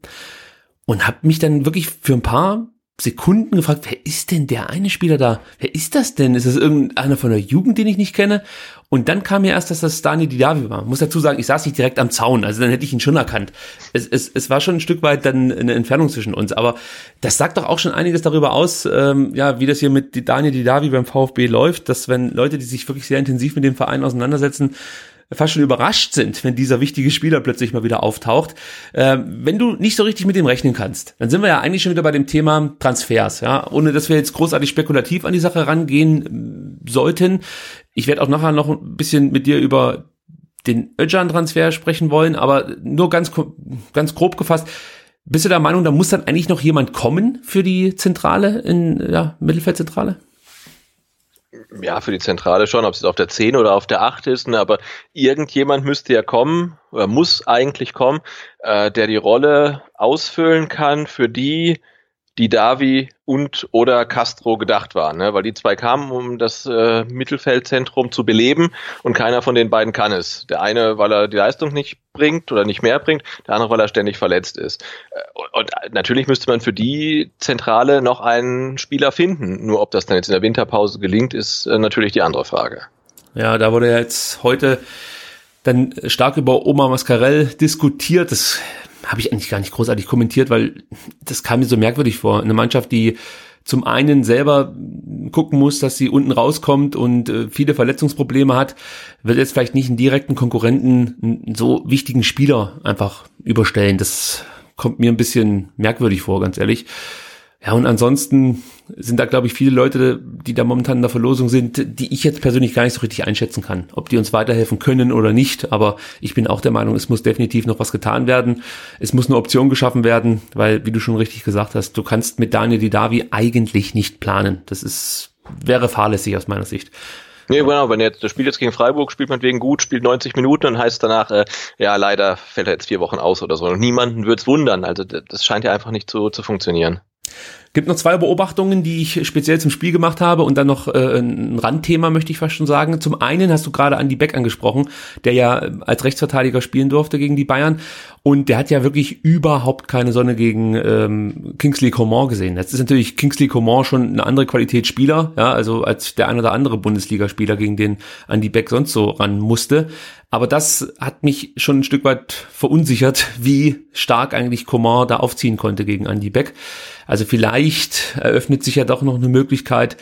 Speaker 1: Und habe mich dann wirklich für ein paar Sekunden gefragt, wer ist denn der eine Spieler da? Wer ist das denn? Ist das irgendeiner von der Jugend, den ich nicht kenne? Und dann kam mir erst, dass das Daniel Didavi war. Muss dazu sagen, ich saß nicht direkt am Zaun, also dann hätte ich ihn schon erkannt. Es, es, es war schon ein Stück weit dann eine Entfernung zwischen uns, aber das sagt doch auch schon einiges darüber aus, ähm, ja, wie das hier mit Daniel Didavi beim VfB läuft, dass wenn Leute, die sich wirklich sehr intensiv mit dem Verein auseinandersetzen, fast schon überrascht sind, wenn dieser wichtige Spieler plötzlich mal wieder auftaucht. Äh, wenn du nicht so richtig mit dem rechnen kannst, dann sind wir ja eigentlich schon wieder bei dem Thema Transfers, ja, ohne dass wir jetzt großartig spekulativ an die Sache rangehen äh, sollten. Ich werde auch nachher noch ein bisschen mit dir über den Öcalan-Transfer sprechen wollen, aber nur ganz, ganz grob gefasst. Bist du der Meinung, da muss dann eigentlich noch jemand kommen für die Zentrale in ja, Mittelfeldzentrale?
Speaker 2: Ja, für die Zentrale schon, ob es auf der 10 oder auf der 8 ist, ne, aber irgendjemand müsste ja kommen, oder muss eigentlich kommen, äh, der die Rolle ausfüllen kann, für die die Davi und oder Castro gedacht waren, ne? weil die zwei kamen, um das äh, Mittelfeldzentrum zu beleben und keiner von den beiden kann es. Der eine, weil er die Leistung nicht bringt oder nicht mehr bringt, der andere, weil er ständig verletzt ist. Äh, und, und natürlich müsste man für die Zentrale noch einen Spieler finden. Nur ob das dann jetzt in der Winterpause gelingt, ist äh, natürlich die andere Frage.
Speaker 1: Ja, da wurde ja jetzt heute dann stark über Oma Mascarell diskutiert. Das habe ich eigentlich gar nicht großartig kommentiert, weil das kam mir so merkwürdig vor. Eine Mannschaft, die zum einen selber gucken muss, dass sie unten rauskommt und äh, viele Verletzungsprobleme hat, wird jetzt vielleicht nicht einen direkten Konkurrenten einen so wichtigen Spieler einfach überstellen. Das kommt mir ein bisschen merkwürdig vor, ganz ehrlich. Ja, und ansonsten sind da, glaube ich, viele Leute, die da momentan in der Verlosung sind, die ich jetzt persönlich gar nicht so richtig einschätzen kann, ob die uns weiterhelfen können oder nicht. Aber ich bin auch der Meinung, es muss definitiv noch was getan werden. Es muss eine Option geschaffen werden, weil, wie du schon richtig gesagt hast, du kannst mit Daniel Didavi eigentlich nicht planen. Das ist, wäre fahrlässig aus meiner Sicht.
Speaker 2: Nee, genau, wenn jetzt das Spiel jetzt gegen Freiburg spielt man wegen gut, spielt 90 Minuten und heißt danach, äh, ja, leider fällt er jetzt vier Wochen aus oder so. Und niemanden wird's wundern. Also das scheint ja einfach nicht zu, zu funktionieren.
Speaker 1: Gibt noch zwei Beobachtungen, die ich speziell zum Spiel gemacht habe und dann noch äh, ein Randthema möchte ich fast schon sagen. Zum einen hast du gerade Andy Beck angesprochen, der ja als Rechtsverteidiger spielen durfte gegen die Bayern und der hat ja wirklich überhaupt keine Sonne gegen ähm, Kingsley Coman gesehen. Jetzt ist natürlich Kingsley Coman schon eine andere Qualitätsspieler, ja, also als der ein oder andere Bundesligaspieler, gegen den Andy Beck sonst so ran musste. Aber das hat mich schon ein Stück weit verunsichert, wie stark eigentlich Coman da aufziehen konnte gegen Andy Beck. Also vielleicht eröffnet sich ja doch noch eine Möglichkeit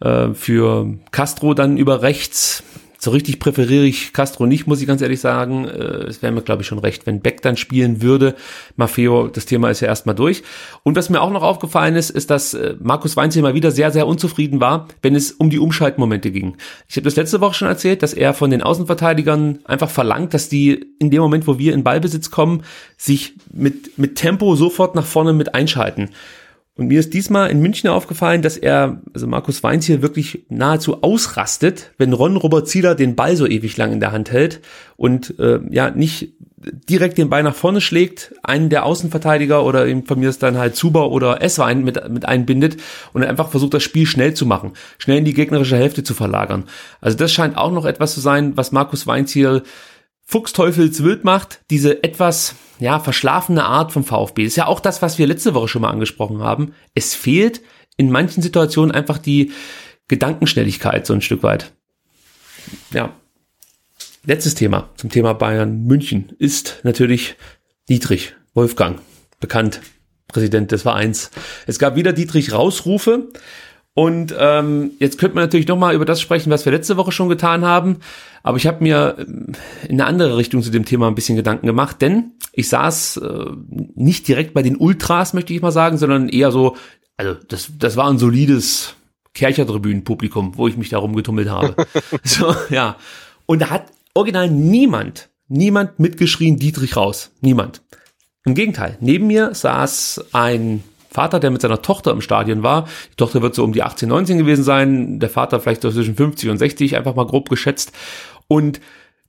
Speaker 1: äh, für Castro dann über rechts. So richtig präferiere ich Castro nicht, muss ich ganz ehrlich sagen. Äh, es wäre mir, glaube ich, schon recht, wenn Beck dann spielen würde. Maffeo, das Thema ist ja erstmal durch. Und was mir auch noch aufgefallen ist, ist, dass äh, Markus Weinzel mal wieder sehr, sehr unzufrieden war, wenn es um die Umschaltmomente ging. Ich habe das letzte Woche schon erzählt, dass er von den Außenverteidigern einfach verlangt, dass die in dem Moment, wo wir in Ballbesitz kommen, sich mit, mit Tempo sofort nach vorne mit einschalten. Und mir ist diesmal in München aufgefallen, dass er, also Markus Weinz hier wirklich nahezu ausrastet, wenn Ron Robert Zieler den Ball so ewig lang in der Hand hält und äh, ja nicht direkt den Ball nach vorne schlägt, einen der Außenverteidiger oder eben von mir ist dann halt Zuber oder Esswein mit, mit einbindet und einfach versucht, das Spiel schnell zu machen, schnell in die gegnerische Hälfte zu verlagern. Also das scheint auch noch etwas zu sein, was Markus Weinz hier Fuchsteufelswild macht, diese etwas ja, verschlafene Art vom VfB. Das ist ja auch das, was wir letzte Woche schon mal angesprochen haben. Es fehlt in manchen Situationen einfach die Gedankenschnelligkeit so ein Stück weit. Ja. Letztes Thema zum Thema Bayern München ist natürlich Dietrich Wolfgang, bekannt, Präsident des Vereins. Es gab wieder Dietrich Rausrufe. Und ähm, jetzt könnte man natürlich nochmal über das sprechen, was wir letzte Woche schon getan haben. Aber ich habe mir ähm, in eine andere Richtung zu dem Thema ein bisschen Gedanken gemacht, denn ich saß äh, nicht direkt bei den Ultras, möchte ich mal sagen, sondern eher so, also das, das war ein solides Kerchertribünen-Publikum, wo ich mich da rumgetummelt habe. [LAUGHS] so, ja. Und da hat original niemand, niemand mitgeschrien, Dietrich raus. Niemand. Im Gegenteil, neben mir saß ein Vater, der mit seiner Tochter im Stadion war. Die Tochter wird so um die 18, 19 gewesen sein, der Vater vielleicht so zwischen 50 und 60, einfach mal grob geschätzt. Und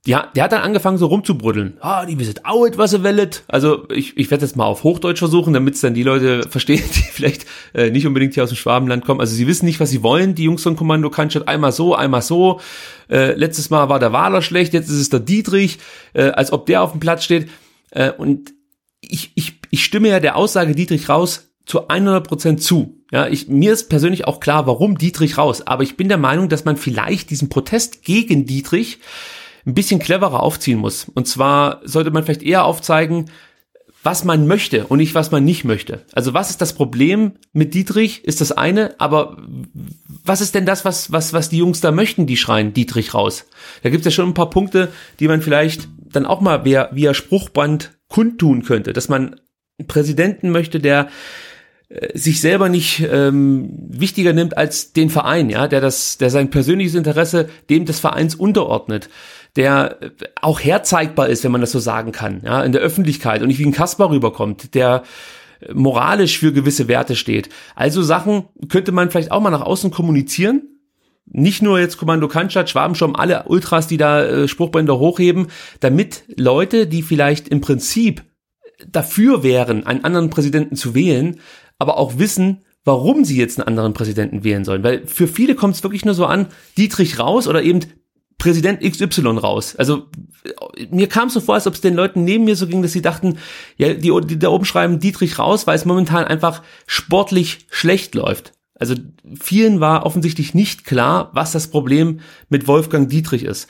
Speaker 1: ja, der hat dann angefangen so rumzubruddeln. Ah, die wisset out, was ihr wellet. Also ich, ich werde jetzt mal auf Hochdeutsch versuchen, damit es dann die Leute [LAUGHS] verstehen, die vielleicht äh, nicht unbedingt hier aus dem Schwabenland kommen. Also sie wissen nicht, was sie wollen, die Jungs von Kommando Cannstatt. Einmal so, einmal so. Äh, letztes Mal war der Wahler schlecht, jetzt ist es der Dietrich, äh, als ob der auf dem Platz steht. Äh, und ich, ich, ich stimme ja der Aussage Dietrich raus zu 100 Prozent zu. Ja, ich, mir ist persönlich auch klar, warum Dietrich raus. Aber ich bin der Meinung, dass man vielleicht diesen Protest gegen Dietrich ein bisschen cleverer aufziehen muss. Und zwar sollte man vielleicht eher aufzeigen, was man möchte und nicht was man nicht möchte. Also was ist das Problem mit Dietrich, ist das eine, aber was ist denn das, was, was, was die Jungs da möchten, die schreien Dietrich raus? Da gibt es ja schon ein paar Punkte, die man vielleicht dann auch mal via, via Spruchband kundtun könnte, dass man einen Präsidenten möchte, der sich selber nicht ähm, wichtiger nimmt als den Verein, ja, der das, der sein persönliches Interesse dem des Vereins unterordnet der auch herzeigbar ist, wenn man das so sagen kann, ja, in der Öffentlichkeit und nicht wie ein Kasper rüberkommt, der moralisch für gewisse Werte steht. Also Sachen könnte man vielleicht auch mal nach außen kommunizieren. Nicht nur jetzt Kommando Cannstatt, Schwabenschirm, alle Ultras, die da äh, Spruchbänder hochheben, damit Leute, die vielleicht im Prinzip dafür wären, einen anderen Präsidenten zu wählen, aber auch wissen, warum sie jetzt einen anderen Präsidenten wählen sollen. Weil für viele kommt es wirklich nur so an, Dietrich raus oder eben Präsident XY raus. Also mir kam es so vor, als ob es den Leuten neben mir so ging, dass sie dachten, ja, die, die da oben schreiben Dietrich raus, weil es momentan einfach sportlich schlecht läuft. Also vielen war offensichtlich nicht klar, was das Problem mit Wolfgang Dietrich ist.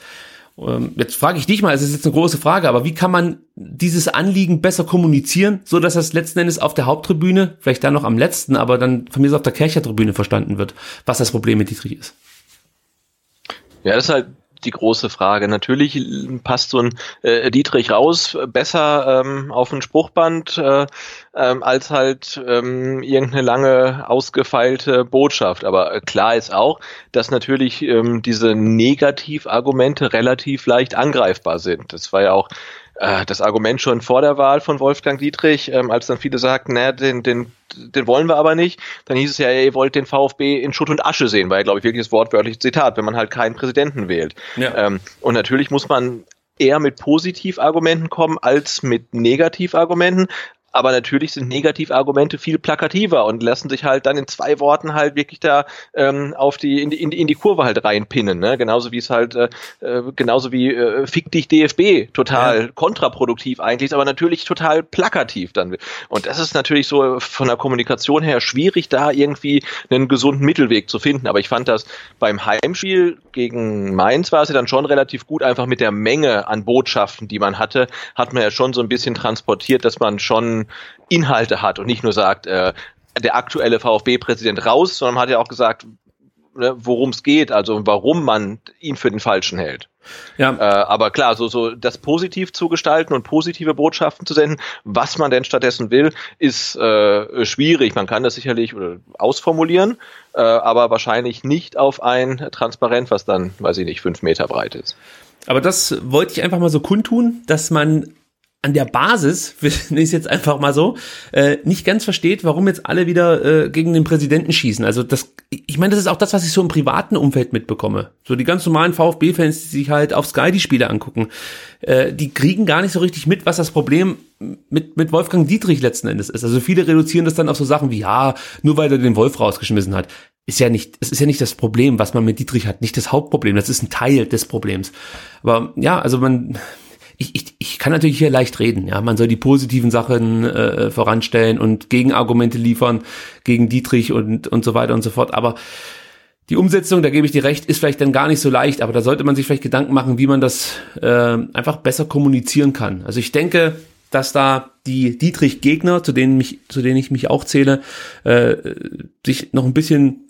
Speaker 1: Ähm, jetzt frage ich dich mal, es ist jetzt eine große Frage, aber wie kann man dieses Anliegen besser kommunizieren, so dass das letzten Endes auf der Haupttribüne, vielleicht dann noch am letzten, aber dann von mir aus auf der Kerchertribüne verstanden wird, was das Problem mit Dietrich ist?
Speaker 2: Ja, das ist halt die große Frage. Natürlich passt so ein äh, Dietrich Raus besser ähm, auf ein Spruchband äh, ähm, als halt ähm, irgendeine lange ausgefeilte Botschaft. Aber äh, klar ist auch, dass natürlich ähm, diese Negativargumente relativ leicht angreifbar sind. Das war ja auch äh, das Argument schon vor der Wahl von Wolfgang Dietrich, ähm, als dann viele sagten, naja, den, den, den wollen wir aber nicht, dann hieß es ja, ihr wollt den VfB in Schutt und Asche sehen, war ja, glaube ich, wirklich das wortwörtliche Zitat, wenn man halt keinen Präsidenten wählt. Ja. Ähm, und natürlich muss man eher mit Positivargumenten kommen als mit Negativargumenten aber natürlich sind Negativargumente viel plakativer und lassen sich halt dann in zwei Worten halt wirklich da ähm, auf die in, die in die Kurve halt reinpinnen, ne? Genauso wie es halt äh, äh, genauso wie äh, fick dich DFB total ja. kontraproduktiv eigentlich ist, aber natürlich total plakativ dann. Und das ist natürlich so von der Kommunikation her schwierig, da irgendwie einen gesunden Mittelweg zu finden. Aber ich fand das beim Heimspiel gegen Mainz war es ja dann schon relativ gut, einfach mit der Menge an Botschaften, die man hatte, hat man ja schon so ein bisschen transportiert, dass man schon Inhalte hat und nicht nur sagt, äh, der aktuelle VfB-Präsident raus, sondern hat ja auch gesagt, ne, worum es geht, also warum man ihn für den Falschen hält. Ja. Äh, aber klar, so, so das positiv zu gestalten und positive Botschaften zu senden, was man denn stattdessen will, ist äh, schwierig. Man kann das sicherlich oder ausformulieren, äh, aber wahrscheinlich nicht auf ein Transparent, was dann, weiß ich nicht, fünf Meter breit ist.
Speaker 1: Aber das wollte ich einfach mal so kundtun, dass man an der Basis, [LAUGHS] nenne ich jetzt einfach mal so, äh, nicht ganz versteht, warum jetzt alle wieder äh, gegen den Präsidenten schießen. Also das, ich meine, das ist auch das, was ich so im privaten Umfeld mitbekomme. So die ganz normalen VfB-Fans, die sich halt auf Sky die Spiele angucken, äh, die kriegen gar nicht so richtig mit, was das Problem mit, mit Wolfgang Dietrich letzten Endes ist. Also viele reduzieren das dann auf so Sachen wie, ja, nur weil er den Wolf rausgeschmissen hat. Ist ja nicht, es ist ja nicht das Problem, was man mit Dietrich hat, nicht das Hauptproblem, das ist ein Teil des Problems. Aber ja, also man, ich, ich, ich kann natürlich hier leicht reden, ja, man soll die positiven Sachen äh, voranstellen und Gegenargumente liefern gegen Dietrich und, und so weiter und so fort, aber die Umsetzung, da gebe ich dir recht, ist vielleicht dann gar nicht so leicht, aber da sollte man sich vielleicht Gedanken machen, wie man das äh, einfach besser kommunizieren kann. Also ich denke, dass da die Dietrich-Gegner, zu denen mich, zu denen ich mich auch zähle, äh, sich noch ein bisschen,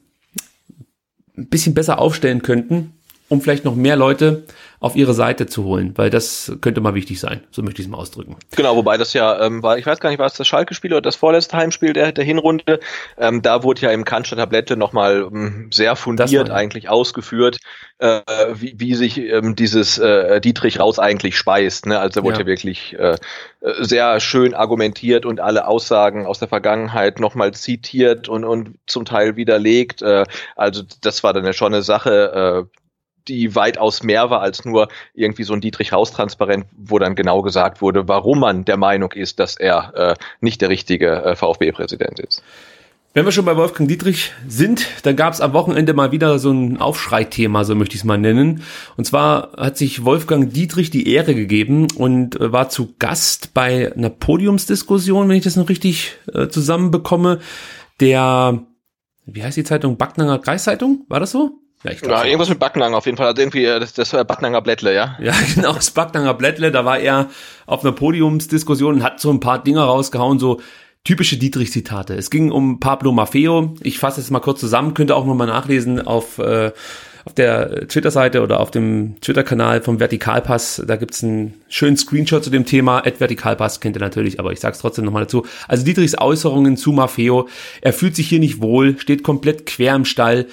Speaker 1: ein bisschen besser aufstellen könnten, um vielleicht noch mehr Leute auf ihre Seite zu holen, weil das könnte mal wichtig sein. So möchte ich es mal ausdrücken.
Speaker 2: Genau, wobei das ja ähm, war, ich weiß gar nicht, war es das Schalke-Spiel oder das vorletzte Heimspiel der, der Hinrunde. Ähm, da wurde ja im Cannstatter Tablette nochmal ähm, sehr fundiert eigentlich ausgeführt, äh, wie, wie sich ähm, dieses äh, Dietrich Raus eigentlich speist. Ne? Also da wurde ja, ja wirklich äh, sehr schön argumentiert und alle Aussagen aus der Vergangenheit nochmal zitiert und, und zum Teil widerlegt. Äh, also das war dann ja schon eine Sache, äh, die weitaus mehr war als nur irgendwie so ein Dietrich Haus-Transparent, wo dann genau gesagt wurde, warum man der Meinung ist, dass er äh, nicht der richtige äh, VfB-Präsident ist.
Speaker 1: Wenn wir schon bei Wolfgang Dietrich sind, dann gab es am Wochenende mal wieder so ein Aufschreithema, so möchte ich es mal nennen. Und zwar hat sich Wolfgang Dietrich die Ehre gegeben und äh, war zu Gast bei einer Podiumsdiskussion, wenn ich das noch richtig äh, zusammenbekomme. Der, wie heißt die Zeitung? Backnanger Kreiszeitung? War das so?
Speaker 2: Ja, ich glaub, ja irgendwas mit Backnanger auf jeden Fall. Also irgendwie äh, das, das Backnanger Blättle, ja? [LAUGHS]
Speaker 1: Ja, genau, das Backnanger Blättle. Da war er auf einer Podiumsdiskussion und hat so ein paar Dinge rausgehauen, so typische Dietrich-Zitate. Es ging um Pablo Maffeo. Ich fasse es mal kurz zusammen, könnt ihr auch nochmal nachlesen auf, äh, auf der Twitter-Seite oder auf dem Twitter-Kanal vom Vertikalpass. Da gibt's einen schönen Screenshot zu dem Thema. Ed Vertikalpass kennt ihr natürlich, aber ich sag's trotzdem nochmal dazu. Also Dietrichs Äußerungen zu Maffeo. Er fühlt sich hier nicht wohl, steht komplett quer im Stall.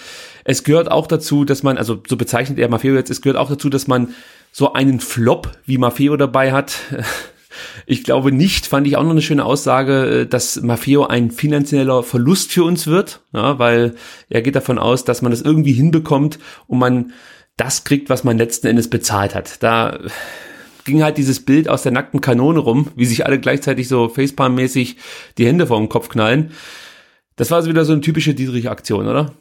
Speaker 1: Es gehört auch dazu, dass man, also so bezeichnet er Maffeo jetzt, es gehört auch dazu, dass man so einen Flop wie Maffeo dabei hat. [LAUGHS] Ich glaube nicht, fand ich auch noch eine schöne Aussage, dass Maffeo ein finanzieller Verlust für uns wird, ja, weil er geht davon aus, dass man das irgendwie hinbekommt und man das kriegt, was man letzten Endes bezahlt hat. Da ging halt dieses Bild aus der nackten Kanone rum, wie sich alle gleichzeitig so Facepalm-mäßig die Hände vor den Kopf knallen. Das war also wieder so eine typische Dietrich-Aktion, oder?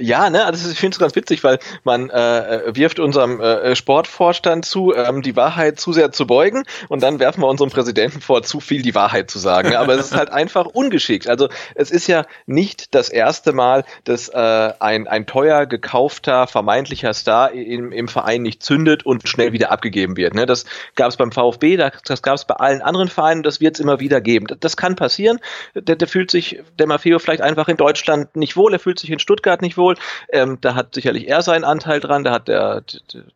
Speaker 2: Ja, ne, also ich finde es ganz witzig, weil man äh, wirft unserem äh, Sportvorstand zu, ähm, die Wahrheit zu sehr zu beugen und dann werfen wir unserem Präsidenten vor, zu viel die Wahrheit zu sagen. Aber es ist halt einfach ungeschickt. Also es ist ja nicht das erste Mal, dass äh, ein, ein teuer gekaufter, vermeintlicher Star im, im Verein nicht zündet und schnell wieder abgegeben wird. Ne? Das gab es beim VfB, das gab es bei allen anderen Vereinen, das wird es immer wieder geben. Das, das kann passieren. Der, der fühlt sich, der Maffeo vielleicht einfach in Deutschland nicht wohl, er fühlt sich in Stuttgart nicht wohl wohl. Ähm, da hat sicherlich er seinen Anteil dran, da hat der,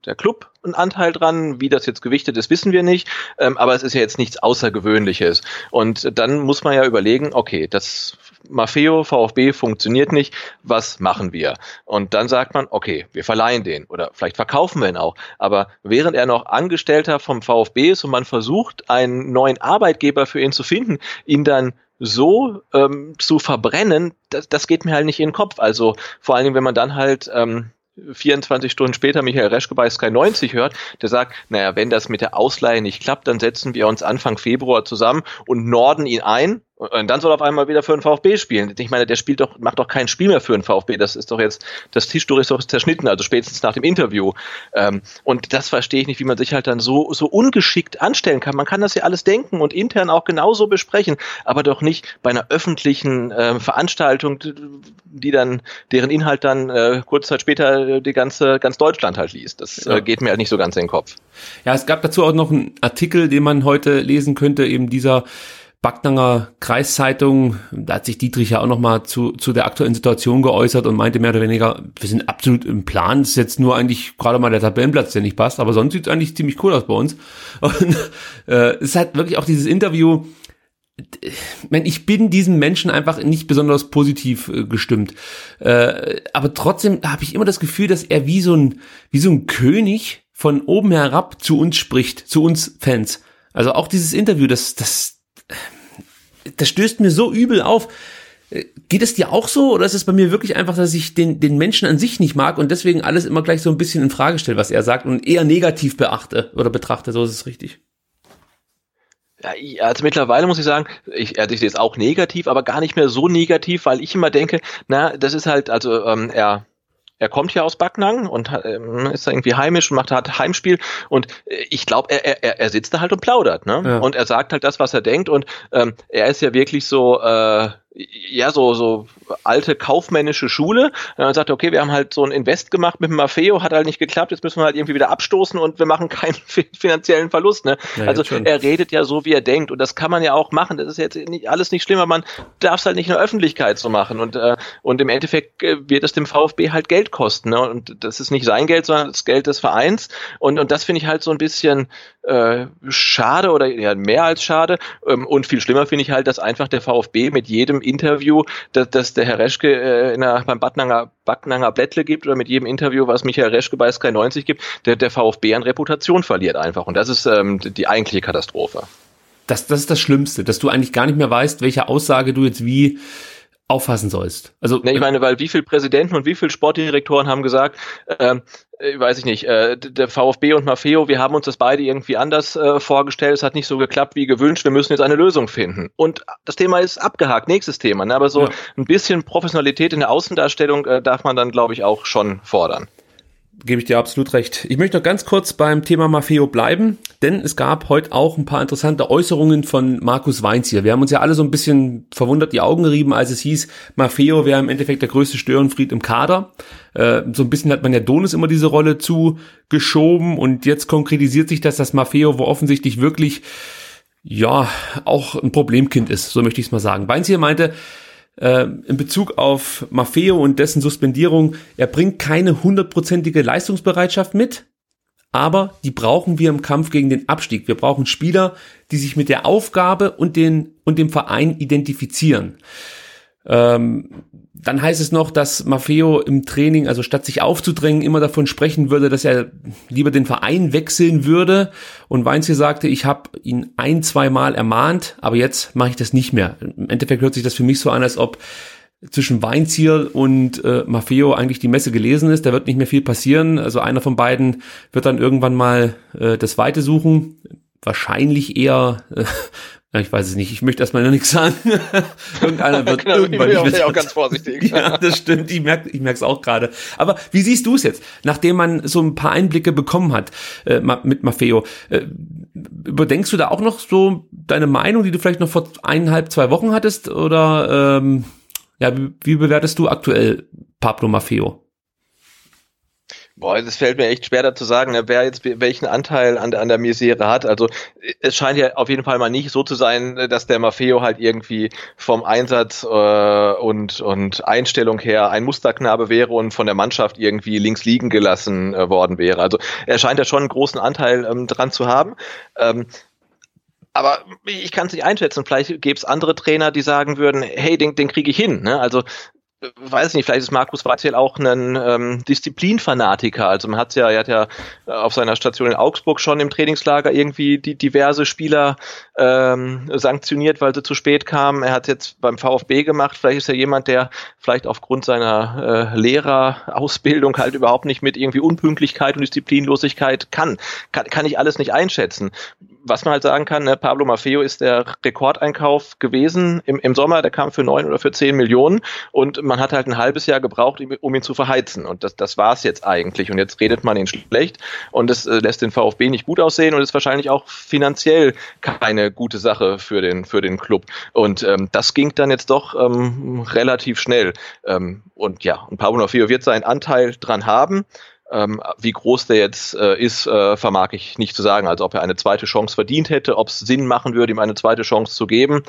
Speaker 2: der Club einen Anteil dran. Wie das jetzt gewichtet ist, wissen wir nicht. Ähm, aber es ist ja jetzt nichts Außergewöhnliches. Und dann muss man ja überlegen, okay, das Maffeo, VfB funktioniert nicht, was machen wir? Und dann sagt man, okay, wir verleihen den oder vielleicht verkaufen wir ihn auch. Aber während er noch Angestellter vom VfB ist und man versucht, einen neuen Arbeitgeber für ihn zu finden, ihn dann so ähm, zu verbrennen, das, das geht mir halt nicht in den Kopf. Also vor allen Dingen, wenn man dann halt ähm, 24 Stunden später Michael Reschke bei Sky 90 hört, der sagt, naja, wenn das mit der Ausleihe nicht klappt, dann setzen wir uns Anfang Februar zusammen und norden ihn ein und dann soll er auf einmal wieder für den VfB spielen. Ich meine, der spielt doch, macht doch kein Spiel mehr für den VfB. Das ist doch jetzt, das Tischtuch ist doch zerschnitten, also spätestens nach dem Interview. Ähm, und das verstehe ich nicht, wie man sich halt dann so, so ungeschickt anstellen kann. Man kann das ja alles denken und intern auch genauso besprechen, aber doch nicht bei einer öffentlichen ähm, Veranstaltung, die dann, deren Inhalt dann äh, kurze Zeit später die ganze, ganz Deutschland halt liest. Das äh, geht mir halt nicht so ganz in den Kopf.
Speaker 1: Ja, es gab dazu auch noch einen Artikel, den man heute lesen könnte, eben dieser Backnanger Kreiszeitung, da hat sich Dietrich ja auch nochmal zu, zu der aktuellen Situation geäußert und meinte mehr oder weniger, wir sind absolut im Plan, es ist jetzt nur eigentlich gerade mal der Tabellenplatz, der nicht passt, aber sonst sieht es eigentlich ziemlich cool aus bei uns. [LAUGHS] Und äh, es hat wirklich auch dieses Interview, ich bin diesen Menschen einfach nicht besonders positiv äh, gestimmt. Äh, aber trotzdem habe ich immer das Gefühl, dass er wie so ein, wie so ein König von oben herab zu uns spricht, zu uns Fans. Also auch dieses Interview, das, das, das stößt mir so übel auf. Geht es dir auch so oder ist es bei mir wirklich einfach, dass ich den, den Menschen an sich nicht mag und deswegen alles immer gleich so ein bisschen in Frage stelle, was er sagt und eher negativ beachte oder betrachte? So ist es richtig.
Speaker 2: Ja, also mittlerweile muss ich sagen, ich, also ich sehe es auch negativ, aber gar nicht mehr so negativ, weil ich immer denke, na, das ist halt, also ähm, er er kommt ja aus Backnang und ähm, ist irgendwie heimisch und macht hat Heimspiel und äh, ich glaube, er, er, er sitzt da halt und plaudert, ne? Ja. Und er sagt halt das, was er denkt und ähm, er ist ja wirklich so äh, ja, so, so alte kaufmännische Schule. Und dann sagt, okay, wir haben halt so ein Invest gemacht mit dem Maffeo, hat halt nicht geklappt, jetzt müssen wir halt irgendwie wieder abstoßen und wir machen keinen [LAUGHS] finanziellen Verlust. Ne? Ja, also er redet ja so, wie er denkt und das kann man ja auch machen. Das ist jetzt nicht, alles nicht schlimm, aber man darf es halt nicht in der Öffentlichkeit so machen und, äh, und im Endeffekt äh, wird es dem VfB halt Geld kosten. Ne? Und das ist nicht sein Geld, sondern das Geld des Vereins und, und das finde ich halt so ein bisschen äh, schade oder ja, mehr als schade ähm, und viel schlimmer finde ich halt, dass einfach der VfB mit jedem Interview, das, das der Herr Reschke äh, in der, beim Backnanger, Backnanger Blättle gibt oder mit jedem Interview, was Michael Reschke bei Sky 90 gibt, der, der VfB an Reputation verliert einfach. Und das ist ähm, die eigentliche Katastrophe.
Speaker 1: Das, das ist das Schlimmste, dass du eigentlich gar nicht mehr weißt, welche Aussage du jetzt wie auffassen sollst.
Speaker 2: Also nee, ich meine, weil wie viele Präsidenten und wie viele Sportdirektoren haben gesagt, ähm, äh, weiß ich nicht, äh, der VfB und Maffeo, wir haben uns das beide irgendwie anders äh, vorgestellt, es hat nicht so geklappt wie gewünscht, wir müssen jetzt eine Lösung finden. Und das Thema ist abgehakt, nächstes Thema. Ne? Aber so ja. ein bisschen Professionalität in der Außendarstellung äh, darf man dann, glaube ich, auch schon fordern
Speaker 1: gebe ich dir absolut recht. Ich möchte noch ganz kurz beim Thema Maffeo bleiben, denn es gab heute auch ein paar interessante Äußerungen von Markus Weinz hier. Wir haben uns ja alle so ein bisschen verwundert die Augen gerieben, als es hieß, Maffeo wäre im Endeffekt der größte Störenfried im Kader. Äh, so ein bisschen hat man ja Donis immer diese Rolle zugeschoben und jetzt konkretisiert sich das, dass Maffeo wo offensichtlich wirklich ja, auch ein Problemkind ist, so möchte ich es mal sagen. Weinz hier meinte, äh, in Bezug auf Maffeo und dessen Suspendierung, er bringt keine hundertprozentige Leistungsbereitschaft mit, aber die brauchen wir im Kampf gegen den Abstieg. Wir brauchen Spieler, die sich mit der Aufgabe und, den, und dem Verein identifizieren. Ähm, dann heißt es noch, dass Maffeo im Training, also statt sich aufzudrängen, immer davon sprechen würde, dass er lieber den Verein wechseln würde. Und Weinziel sagte, ich habe ihn ein, zwei Mal ermahnt, aber jetzt mache ich das nicht mehr. Im Endeffekt hört sich das für mich so an, als ob zwischen Weinziel und äh, Maffeo eigentlich die Messe gelesen ist. Da wird nicht mehr viel passieren. Also einer von beiden wird dann irgendwann mal äh, das Weite suchen. Wahrscheinlich eher äh, ja, ich weiß es nicht. Ich möchte erstmal noch nichts sagen. [LAUGHS] Irgendeiner wird genau, irgendwann ich bin auch [LAUGHS] ganz vorsichtig. [LAUGHS] ja, das stimmt. Ich merke ich merke es auch gerade. Aber wie siehst du es jetzt, nachdem man so ein paar Einblicke bekommen hat äh, mit Maffeo? Äh, überdenkst du da auch noch so deine Meinung, die du vielleicht noch vor eineinhalb, zwei Wochen hattest? Oder ähm, ja, wie, wie bewertest du aktuell Pablo Maffeo?
Speaker 2: Boah, das fällt mir echt schwer dazu sagen, ne, wer jetzt welchen Anteil an, an der Misere hat. Also es scheint ja auf jeden Fall mal nicht so zu sein, dass der Maffeo halt irgendwie vom Einsatz äh, und, und Einstellung her ein Musterknabe wäre und von der Mannschaft irgendwie links liegen gelassen äh, worden wäre. Also er scheint ja schon einen großen Anteil ähm, dran zu haben. Ähm, aber ich kann es nicht einschätzen. Vielleicht gäbe es andere Trainer, die sagen würden, hey, den, den kriege ich hin. Ne? Also weiß nicht, vielleicht ist Markus Weitzel auch ein ähm, Disziplinfanatiker. Also man hat ja, er hat ja auf seiner Station in Augsburg schon im Trainingslager irgendwie die diverse Spieler ähm, sanktioniert, weil sie zu spät kamen. Er hat jetzt beim VfB gemacht. Vielleicht ist er jemand, der vielleicht aufgrund seiner äh, Lehrerausbildung halt überhaupt nicht mit irgendwie Unpünktlichkeit und Disziplinlosigkeit kann. Kann, kann ich alles nicht einschätzen was man halt sagen kann, ne, Pablo Maffeo ist der Rekordeinkauf gewesen im, im Sommer, der kam für neun oder für zehn Millionen und man hat halt ein halbes Jahr gebraucht, um ihn zu verheizen. Und das, das war es jetzt eigentlich. Und jetzt redet man ihn schlecht und das äh, lässt den VfB nicht gut aussehen und ist wahrscheinlich auch finanziell keine gute Sache für den, für den Club. Und ähm, das ging dann jetzt doch ähm, relativ schnell. Ähm, und ja, und Pablo Maffeo wird seinen Anteil dran haben. Ähm, wie groß der jetzt äh, ist, äh, vermag ich nicht zu sagen. Also ob er eine zweite Chance verdient hätte, ob es Sinn machen würde, ihm eine zweite Chance zu geben,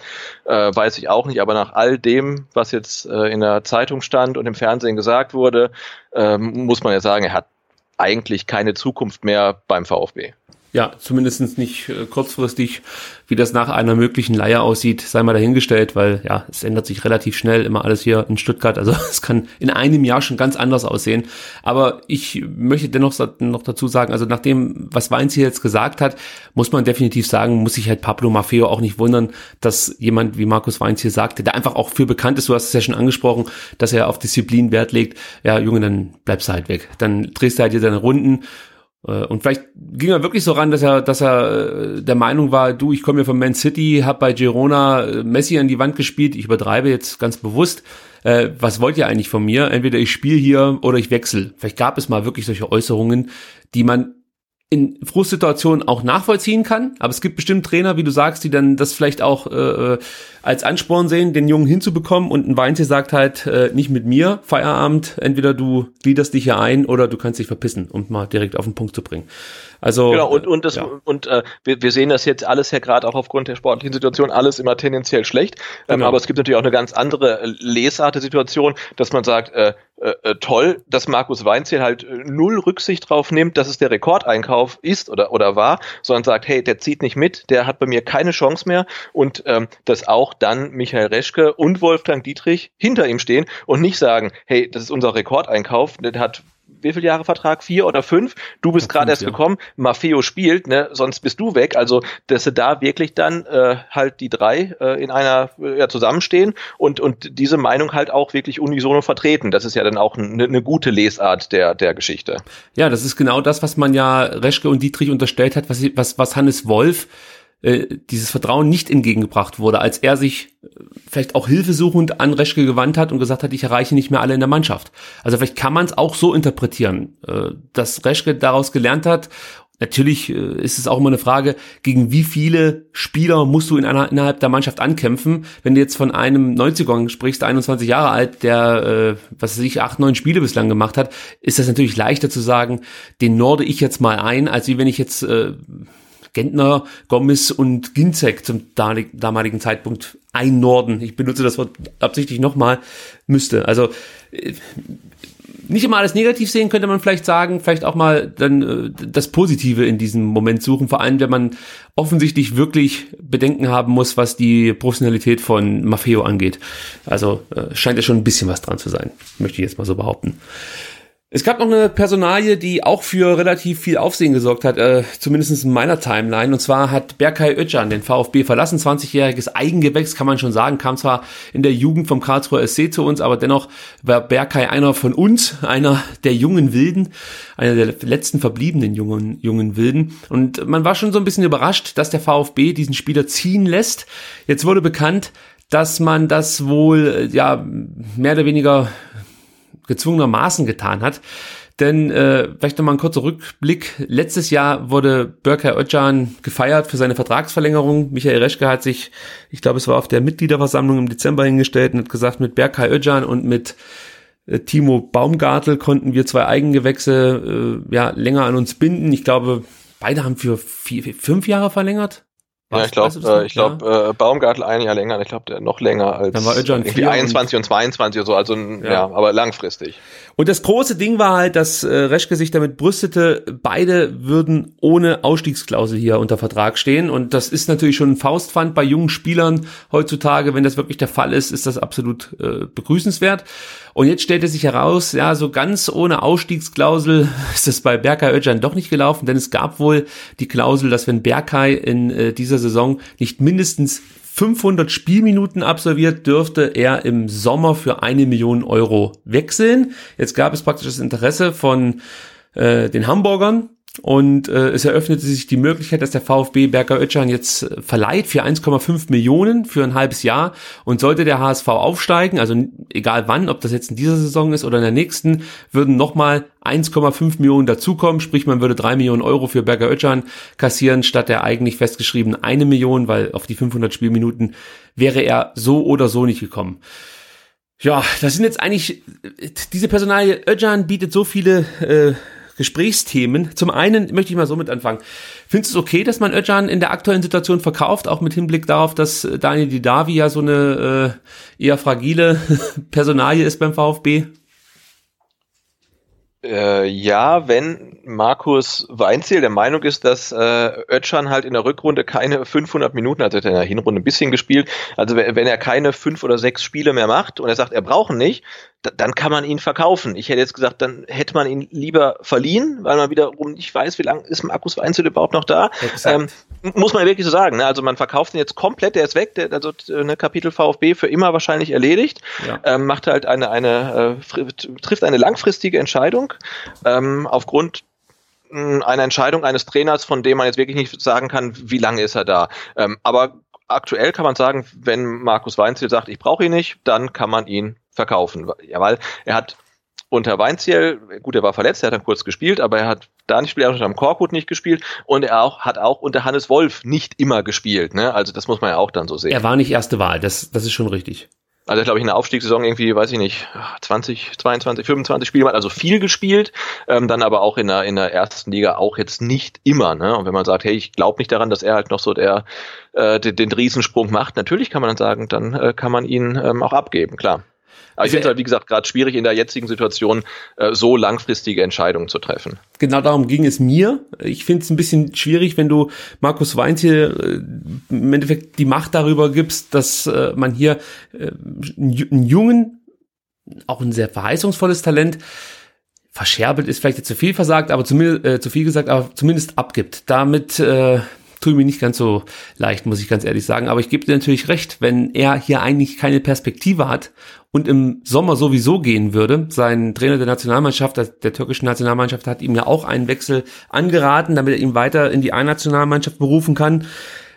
Speaker 2: äh, weiß ich auch nicht. Aber nach all dem, was jetzt äh, in der Zeitung stand und im Fernsehen gesagt wurde, ähm, muss man ja sagen, er hat eigentlich keine Zukunft mehr beim VfB.
Speaker 1: Ja, zumindest nicht äh, kurzfristig. Wie das nach einer möglichen Leihe aussieht, sei mal dahingestellt, weil ja, es ändert sich relativ schnell immer alles hier in Stuttgart. Also [LAUGHS] es kann in einem Jahr schon ganz anders aussehen. Aber ich möchte dennoch noch dazu sagen, also nach dem, was Weinz hier jetzt gesagt hat, muss man definitiv sagen, muss sich halt Pablo Maffeo auch nicht wundern, dass jemand wie Markus Weinz hier sagte, der einfach auch für bekannt ist, du hast es ja schon angesprochen, dass er auf Disziplin Wert legt. Ja, Junge, dann bleibst du halt weg. Dann drehst du halt hier deine Runden und vielleicht ging er wirklich so ran, dass er, dass er äh, der Meinung war, du, ich komme hier von Man City, habe bei Girona äh, Messi an die Wand gespielt, ich übertreibe jetzt ganz bewusst. Äh, was wollt ihr eigentlich von mir? Entweder ich spiele hier oder ich wechsle. Vielleicht gab es mal wirklich solche Äußerungen, die man in Frustsituationen auch nachvollziehen kann. Aber es gibt bestimmt Trainer, wie du sagst, die dann das vielleicht auch äh, als Ansporn sehen, den Jungen hinzubekommen. Und ein Weinze sagt halt, äh, nicht mit mir, Feierabend, entweder du gliederst dich hier ein oder du kannst dich verpissen, um mal direkt auf den Punkt zu bringen. Also
Speaker 2: genau und und das ja. und äh, wir, wir sehen das jetzt alles ja gerade auch aufgrund der sportlichen Situation alles immer tendenziell schlecht. Ähm, genau. aber es gibt natürlich auch eine ganz andere äh, Lesart der Situation, dass man sagt, äh, äh, äh, toll, dass Markus Weinziel halt äh, null Rücksicht drauf nimmt, dass es der Rekordeinkauf ist oder oder war, sondern sagt, hey, der zieht nicht mit, der hat bei mir keine Chance mehr und ähm, dass auch dann Michael Reschke und Wolfgang Dietrich hinter ihm stehen und nicht sagen, hey, das ist unser Rekordeinkauf, der hat wie viele Jahre Vertrag? Vier oder fünf? Du bist gerade erst ja. gekommen, Maffeo spielt, ne, sonst bist du weg. Also, dass sie da wirklich dann äh, halt die drei äh, in einer äh, ja, zusammenstehen und, und diese Meinung halt auch wirklich unisono vertreten. Das ist ja dann auch eine ne gute Lesart der, der Geschichte.
Speaker 1: Ja, das ist genau das, was man ja Reschke und Dietrich unterstellt hat, was, was, was Hannes Wolf äh, dieses Vertrauen nicht entgegengebracht wurde, als er sich äh, vielleicht auch hilfesuchend an Reschke gewandt hat und gesagt hat, ich erreiche nicht mehr alle in der Mannschaft. Also vielleicht kann man es auch so interpretieren, äh, dass Reschke daraus gelernt hat. Natürlich ist es auch immer eine Frage, gegen wie viele Spieler musst du in einer, innerhalb der Mannschaft ankämpfen. Wenn du jetzt von einem 90er sprichst, 21 Jahre alt, der, was weiß ich, acht, neun Spiele bislang gemacht hat, ist das natürlich leichter zu sagen, den norde ich jetzt mal ein, als wie wenn ich jetzt Gentner, Gomez und Ginzek zum damaligen Zeitpunkt ein Norden, ich benutze das Wort absichtlich nochmal, müsste. Also äh, nicht immer alles negativ sehen, könnte man vielleicht sagen, vielleicht auch mal dann äh, das Positive in diesem Moment suchen, vor allem wenn man offensichtlich wirklich Bedenken haben muss, was die Professionalität von Maffeo angeht. Also äh, scheint ja schon ein bisschen was dran zu sein, möchte ich jetzt mal so behaupten. Es gab noch eine Personalie, die auch für relativ viel Aufsehen gesorgt hat, äh, zumindest in meiner Timeline. Und zwar hat Berkay Özcan den VfB verlassen, 20-jähriges Eigengewächs, kann man schon sagen, kam zwar in der Jugend vom Karlsruher SC zu uns, aber dennoch war Berkay einer von uns, einer der jungen Wilden, einer der letzten verbliebenen jungen, jungen Wilden. Und man war schon so ein bisschen überrascht, dass der VfB diesen Spieler ziehen lässt. Jetzt wurde bekannt, dass man das wohl, äh, ja, mehr oder weniger gezwungenermaßen getan hat. Denn äh, vielleicht nochmal ein kurzer Rückblick. Letztes Jahr wurde Berkay Özcan gefeiert für seine Vertragsverlängerung. Michael Reschke hat sich, ich glaube, es war auf der Mitgliederversammlung im Dezember hingestellt und hat gesagt, mit Berkay Özcan und mit äh, Timo Baumgartel konnten wir zwei Eigengewächse äh, ja, länger an uns binden. Ich glaube, beide haben für vier, fünf Jahre verlängert.
Speaker 2: Ja, ich glaube, äh, ich glaube, ja. äh, Baumgartel ein Jahr länger, ich glaube, der noch länger als
Speaker 1: Dann war Özcan
Speaker 2: 21 und, und 22 oder so, also ja. ja. aber langfristig.
Speaker 1: Und das große Ding war halt, dass äh, Reschke sich damit brüstete, beide würden ohne Ausstiegsklausel hier unter Vertrag stehen. Und das ist natürlich schon ein Faustpfand bei jungen Spielern heutzutage. Wenn das wirklich der Fall ist, ist das absolut äh, begrüßenswert. Und jetzt stellte sich heraus, ja, so ganz ohne Ausstiegsklausel [LAUGHS] ist es bei Berkay Özcan doch nicht gelaufen, denn es gab wohl die Klausel, dass wenn Berkay in äh, dieser Saison nicht mindestens 500 Spielminuten absolviert, dürfte er im Sommer für eine Million Euro wechseln. Jetzt gab es praktisch das Interesse von äh, den Hamburgern, und äh, es eröffnete sich die Möglichkeit, dass der VfB Berger Ötschan jetzt äh, verleiht für 1,5 Millionen für ein halbes Jahr. Und sollte der HSV aufsteigen, also egal wann, ob das jetzt in dieser Saison ist oder in der nächsten, würden nochmal 1,5 Millionen dazukommen. Sprich, man würde 3 Millionen Euro für Berger Ötschan kassieren, statt der eigentlich festgeschriebenen eine Million, weil auf die 500 Spielminuten wäre er so oder so nicht gekommen. Ja, das sind jetzt eigentlich, diese Personalie Ötschan bietet so viele äh, Gesprächsthemen. Zum einen möchte ich mal so mit anfangen. Findest du es okay, dass man Özcan in der aktuellen Situation verkauft, auch mit Hinblick darauf, dass Daniel Didavi ja so eine äh, eher fragile [LAUGHS] Personalie ist beim VfB?
Speaker 2: Äh, ja, wenn Markus Weinziel der Meinung ist, dass äh, Özcan halt in der Rückrunde keine 500 Minuten, also hat er in der Hinrunde ein bisschen gespielt, also wenn er keine fünf oder sechs Spiele mehr macht und er sagt, er braucht ihn nicht, dann kann man ihn verkaufen. Ich hätte jetzt gesagt, dann hätte man ihn lieber verliehen, weil man wiederum nicht weiß, wie lange ist Markus Weinzel überhaupt noch da. Ähm, muss man wirklich so sagen. Ne? Also man verkauft ihn jetzt komplett, der ist weg, der, also eine Kapitel VfB für immer wahrscheinlich erledigt. Ja. Ähm, macht halt eine, eine äh, trifft eine langfristige Entscheidung ähm, aufgrund eine Entscheidung eines Trainers, von dem man jetzt wirklich nicht sagen kann, wie lange ist er da. Ähm, aber aktuell kann man sagen, wenn Markus Weinziel sagt, ich brauche ihn nicht, dann kann man ihn verkaufen. Ja, weil er hat unter Weinziel, gut, er war verletzt, er hat dann kurz gespielt, aber er hat da nicht gespielt, er hat unter Korkut nicht gespielt und er auch, hat auch unter Hannes Wolf nicht immer gespielt. Ne? Also das muss man ja auch dann so sehen.
Speaker 1: Er war nicht erste Wahl, das, das ist schon richtig.
Speaker 2: Also glaube ich in der Aufstiegssaison irgendwie, weiß ich nicht, 20, 22, 25 Spiele, also viel gespielt, ähm, dann aber auch in der, in der ersten Liga auch jetzt nicht immer. Ne? Und wenn man sagt, hey, ich glaube nicht daran, dass er halt noch so der äh, den, den Riesensprung macht, natürlich kann man dann sagen, dann äh, kann man ihn ähm, auch abgeben, klar. Aber ich finde es halt, wie gesagt, gerade schwierig in der jetzigen Situation äh, so langfristige Entscheidungen zu treffen.
Speaker 1: Genau darum ging es mir. Ich finde es ein bisschen schwierig, wenn du Markus Weinz hier äh, im Endeffekt die Macht darüber gibst, dass äh, man hier äh, einen jungen, auch ein sehr verheißungsvolles Talent, verscherbelt ist vielleicht jetzt zu viel versagt, aber zumindest äh, zu viel gesagt, aber zumindest abgibt. Damit äh, tue mir nicht ganz so leicht, muss ich ganz ehrlich sagen. Aber ich gebe dir natürlich recht, wenn er hier eigentlich keine Perspektive hat und im Sommer sowieso gehen würde. Sein Trainer der Nationalmannschaft, der, türkischen Nationalmannschaft, hat ihm ja auch einen Wechsel angeraten, damit er ihn weiter in die A-Nationalmannschaft berufen kann.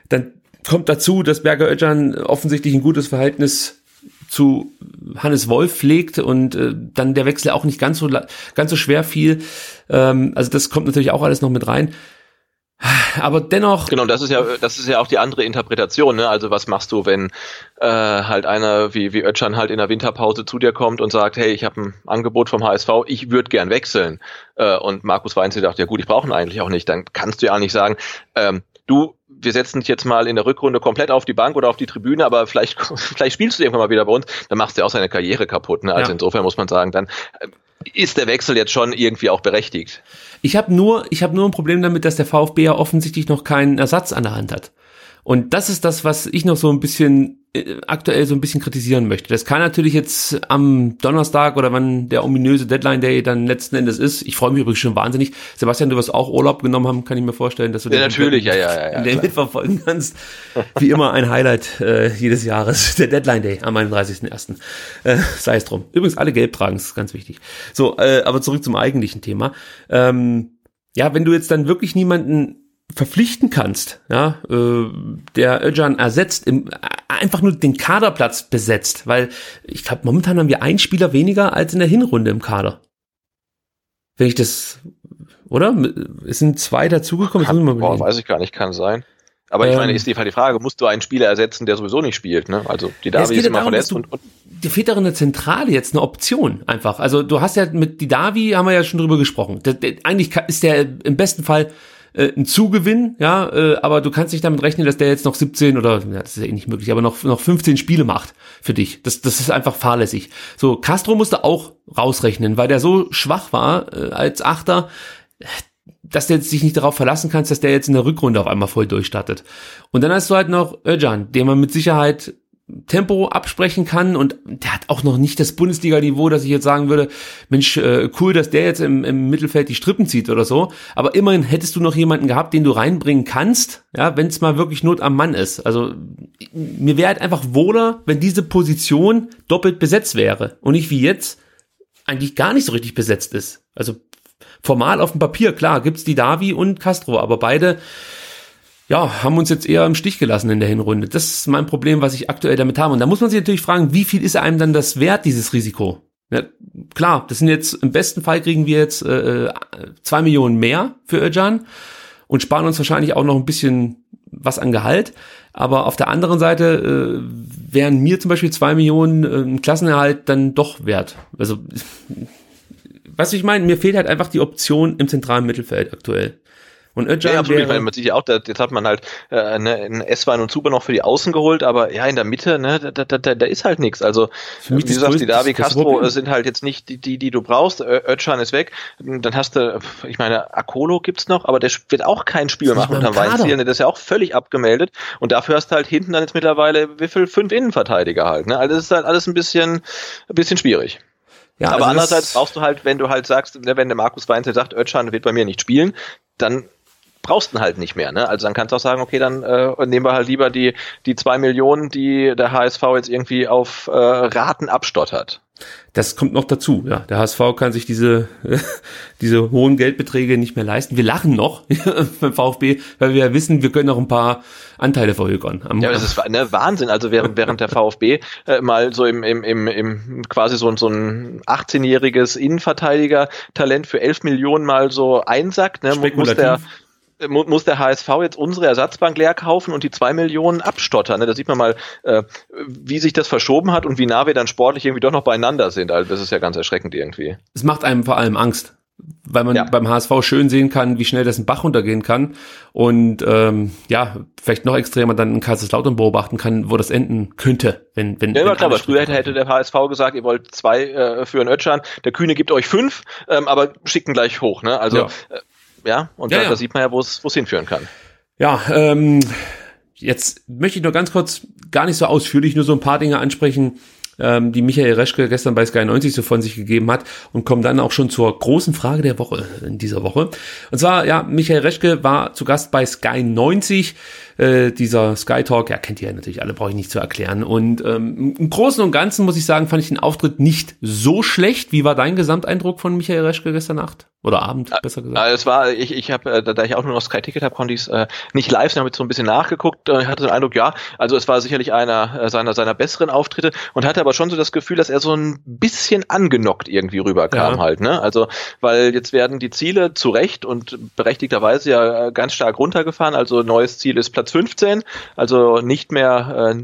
Speaker 1: Dann kommt dazu, dass Berger Özcan offensichtlich ein gutes Verhältnis zu Hannes Wolf pflegt und äh, dann der Wechsel auch nicht ganz so ganz so schwer fiel. Ähm, also das kommt natürlich auch alles noch mit rein. Aber dennoch.
Speaker 2: Genau, das ist ja, das ist ja auch die andere Interpretation, ne? Also was machst du, wenn äh, halt einer wie, wie Ötchan halt in der Winterpause zu dir kommt und sagt, hey, ich habe ein Angebot vom HSV, ich würde gern wechseln. Äh, und Markus Weinzel sagt, ja gut, ich brauche ihn eigentlich auch nicht. Dann kannst du ja nicht sagen, ähm, du, wir setzen dich jetzt mal in der Rückrunde komplett auf die Bank oder auf die Tribüne, aber vielleicht, [LAUGHS] vielleicht spielst du irgendwann mal wieder bei uns, dann machst du ja auch seine Karriere kaputt. Ne? Also ja. insofern muss man sagen, dann äh, ist der Wechsel jetzt schon irgendwie auch berechtigt.
Speaker 1: Ich habe nur, ich habe nur ein Problem damit, dass der VfB ja offensichtlich noch keinen Ersatz an der Hand hat. Und das ist das, was ich noch so ein bisschen äh, aktuell so ein bisschen kritisieren möchte. Das kann natürlich jetzt am Donnerstag oder wann der ominöse Deadline Day dann letzten Endes ist. Ich freue mich übrigens schon wahnsinnig. Sebastian, du wirst auch Urlaub genommen haben, kann ich mir vorstellen, dass du
Speaker 2: ja, den natürlich, ja, ja, ja,
Speaker 1: ja, den mitverfolgen kannst. Wie immer ein Highlight äh, jedes Jahres, [LAUGHS] der Deadline Day am 31.01. Äh, sei es drum. Übrigens alle gelb tragen, ist ganz wichtig. So, äh, aber zurück zum eigentlichen Thema. Ähm, ja, wenn du jetzt dann wirklich niemanden verpflichten kannst, ja, äh, der Özcan ersetzt, im, einfach nur den Kaderplatz besetzt, weil ich glaube, momentan haben wir einen Spieler weniger als in der Hinrunde im Kader. Wenn ich das, oder? Es sind zwei dazugekommen.
Speaker 2: Kann, boah, weiß ich gar nicht, kann sein. Aber ich ähm, meine, ist die, die Frage, musst du einen Spieler ersetzen, der sowieso nicht spielt, ne? Also die Davi ist immer darum, verletzt
Speaker 1: und, und dir fehlt darin eine Zentrale jetzt eine Option einfach. Also du hast ja mit die Davi haben wir ja schon drüber gesprochen. Der, der, eigentlich ist der im besten Fall äh, ein Zugewinn, ja, äh, aber du kannst nicht damit rechnen, dass der jetzt noch 17 oder, ja, das ist ja eh nicht möglich, aber noch, noch 15 Spiele macht für dich. Das, das ist einfach fahrlässig. So, Castro musste auch rausrechnen, weil der so schwach war äh, als Achter, dass du jetzt dich nicht darauf verlassen kannst, dass der jetzt in der Rückrunde auf einmal voll durchstartet. Und dann hast du halt noch Özcan, den man mit Sicherheit Tempo absprechen kann und der hat auch noch nicht das Bundesliga-Niveau, dass ich jetzt sagen würde, Mensch, äh, cool, dass der jetzt im, im Mittelfeld die Strippen zieht oder so. Aber immerhin hättest du noch jemanden gehabt, den du reinbringen kannst, ja, wenn es mal wirklich Not am Mann ist. Also mir wäre halt einfach wohler, wenn diese Position doppelt besetzt wäre und nicht wie jetzt eigentlich gar nicht so richtig besetzt ist. Also formal auf dem Papier, klar, gibt's die Davi und Castro, aber beide ja, haben uns jetzt eher im Stich gelassen in der Hinrunde. Das ist mein Problem, was ich aktuell damit habe. Und da muss man sich natürlich fragen, wie viel ist einem dann das wert, dieses Risiko? Ja, klar, das sind jetzt, im besten Fall kriegen wir jetzt äh, zwei Millionen mehr für Özcan und sparen uns wahrscheinlich auch noch ein bisschen was an Gehalt. Aber auf der anderen Seite äh, wären mir zum Beispiel zwei Millionen äh, Klassenerhalt dann doch wert. Also, [LAUGHS] was ich meine, mir fehlt halt einfach die Option im zentralen Mittelfeld aktuell.
Speaker 2: Und Özcan ja, absolut. Wäre, man sieht ja auch, jetzt hat man halt äh, ne, einen S-Wein und Zuber noch für die Außen geholt, aber ja, in der Mitte, ne, da, da, da, da ist halt nichts. Also, wie du sagst, die Davi Castro sind halt jetzt nicht die, die, die du brauchst. Özcan ist weg. Dann hast du, ich meine, Akolo gibt's noch, aber der wird auch kein Spiel machen unter Weinziel. Der ist ja auch völlig abgemeldet. Und dafür hast du halt hinten dann jetzt mittlerweile, wie viel? Fünf Innenverteidiger halt. Ne? Also, das ist halt alles ein bisschen, ein bisschen schwierig. Ja, aber also andererseits brauchst du halt, wenn du halt sagst, ne, wenn der Markus Weinzel sagt, Özcan wird bei mir nicht spielen, dann brauchst du halt nicht mehr. Ne? Also dann kannst du auch sagen, okay, dann äh, nehmen wir halt lieber die, die zwei Millionen, die der HSV jetzt irgendwie auf äh, Raten abstottert.
Speaker 1: Das kommt noch dazu. Ja, der HSV kann sich diese [LAUGHS] diese hohen Geldbeträge nicht mehr leisten. Wir lachen noch [LAUGHS] beim VfB, weil wir ja wissen, wir können noch ein paar Anteile verhökern.
Speaker 2: ja, das ist ne, Wahnsinn. Also während während der VfB äh, mal so im im im, im quasi so, so ein 18-jähriges Innenverteidiger-Talent für 11 Millionen mal so einsackt, ne, muss der muss der HSV jetzt unsere Ersatzbank leer kaufen und die zwei Millionen abstottern. Ne? Da sieht man mal, äh, wie sich das verschoben hat und wie nah wir dann sportlich irgendwie doch noch beieinander sind. Also das ist ja ganz erschreckend irgendwie.
Speaker 1: Es macht einem vor allem Angst, weil man ja. beim HSV schön sehen kann, wie schnell das ein Bach runtergehen kann und ähm, ja, vielleicht noch extremer dann in Kaiserslautern beobachten kann, wo das enden könnte, wenn wenn.
Speaker 2: Ja, wenn klar, aber früher hätte, hätte der HSV gesagt, ihr wollt zwei äh, für einen Ötschan, der Kühne gibt euch fünf, ähm, aber schicken gleich hoch. Ne? Also ja. Äh, ja, und ja, da, ja. da, sieht man ja, wo es hinführen kann.
Speaker 1: Ja, ähm, jetzt möchte ich nur ganz kurz, gar nicht so ausführlich, nur so ein paar Dinge ansprechen, ähm, die Michael Reschke gestern bei Sky 90 so von sich gegeben hat und kommen dann auch schon zur großen Frage der Woche in dieser Woche. Und zwar, ja, Michael Reschke war zu Gast bei Sky 90 äh, dieser Sky Talk, ja, kennt ihr ja natürlich alle, brauche ich nicht zu erklären. Und ähm, im Großen und Ganzen muss ich sagen, fand ich den Auftritt nicht so schlecht. Wie war dein Gesamteindruck von Michael Reschke gestern Nacht? Oder Abend, besser gesagt?
Speaker 2: Also es war, ich, ich habe, äh, da ich auch nur noch Sky Ticket habe, konnte ich es äh, nicht live, sondern habe so ein bisschen nachgeguckt. Äh, ich hatte den Eindruck, ja, also es war sicherlich einer äh, seiner seiner besseren Auftritte und hatte aber schon so das Gefühl, dass er so ein bisschen angenockt irgendwie rüberkam ja. halt, ne? Also weil jetzt werden die Ziele zu Recht und berechtigterweise ja ganz stark runtergefahren. Also neues Ziel ist Platz Platz 15, also nicht mehr äh,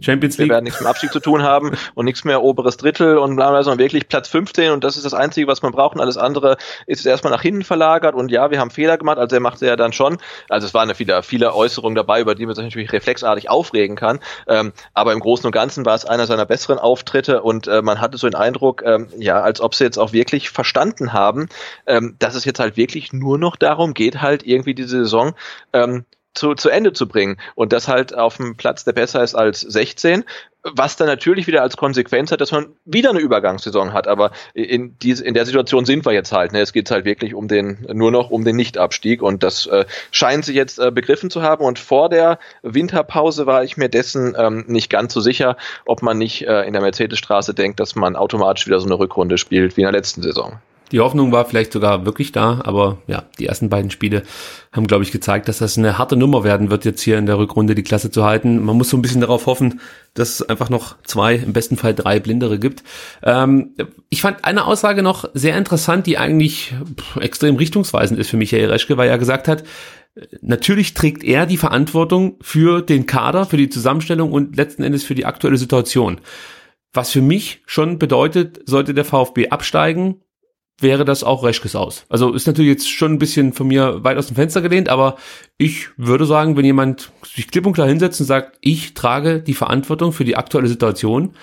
Speaker 2: Champions League. Wir werden nichts mit Abstieg zu tun haben und nichts mehr oberes Drittel und bla bla, sondern wirklich Platz 15 und das ist das Einzige, was man braucht und alles andere ist erstmal nach hinten verlagert und ja, wir haben Fehler gemacht, also er machte ja dann schon, also es waren ja viele, viele Äußerungen dabei, über die man sich natürlich reflexartig aufregen kann, ähm, aber im Großen und Ganzen war es einer seiner besseren Auftritte und äh, man hatte so den Eindruck, ähm, ja, als ob sie jetzt auch wirklich verstanden haben, ähm, dass es jetzt halt wirklich nur noch darum geht, halt irgendwie diese Saison ähm, zu, zu Ende zu bringen. Und das halt auf dem Platz, der besser ist als 16, was dann natürlich wieder als Konsequenz hat, dass man wieder eine Übergangssaison hat. Aber in, diese, in der Situation sind wir jetzt halt. Ne? Es geht halt wirklich um den, nur noch um den Nichtabstieg. Und das äh, scheint sie jetzt äh, begriffen zu haben. Und vor der Winterpause war ich mir dessen ähm, nicht ganz so sicher, ob man nicht äh, in der Mercedesstraße denkt, dass man automatisch wieder so eine Rückrunde spielt wie in der letzten Saison.
Speaker 1: Die Hoffnung war vielleicht sogar wirklich da, aber ja, die ersten beiden Spiele haben, glaube ich, gezeigt, dass das eine harte Nummer werden wird, jetzt hier in der Rückrunde die Klasse zu halten. Man muss so ein bisschen darauf hoffen, dass es einfach noch zwei, im besten Fall drei Blindere gibt. Ähm, ich fand eine Aussage noch sehr interessant, die eigentlich extrem richtungsweisend ist für Michael Reschke, weil er gesagt hat, natürlich trägt er die Verantwortung für den Kader, für die Zusammenstellung und letzten Endes für die aktuelle Situation. Was für mich schon bedeutet, sollte der VfB absteigen, wäre das auch Reschkes aus. Also ist natürlich jetzt schon ein bisschen von mir weit aus dem Fenster gelehnt, aber ich würde sagen, wenn jemand sich klipp und klar hinsetzt und sagt, ich trage die Verantwortung für die aktuelle Situation,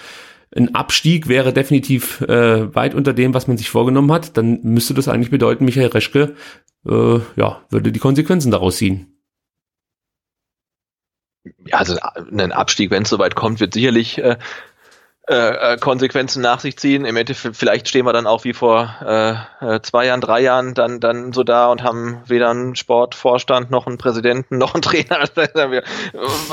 Speaker 1: ein Abstieg wäre definitiv äh, weit unter dem, was man sich vorgenommen hat, dann müsste das eigentlich bedeuten, Michael Reschke äh, ja, würde die Konsequenzen daraus ziehen.
Speaker 2: Ja, also ein Abstieg, wenn es soweit kommt, wird sicherlich äh, äh, äh, Konsequenzen nach sich ziehen. Im Endeffekt, vielleicht stehen wir dann auch wie vor äh, äh, zwei Jahren, drei Jahren dann, dann so da und haben weder einen Sportvorstand noch einen Präsidenten [LAUGHS] noch einen Trainer.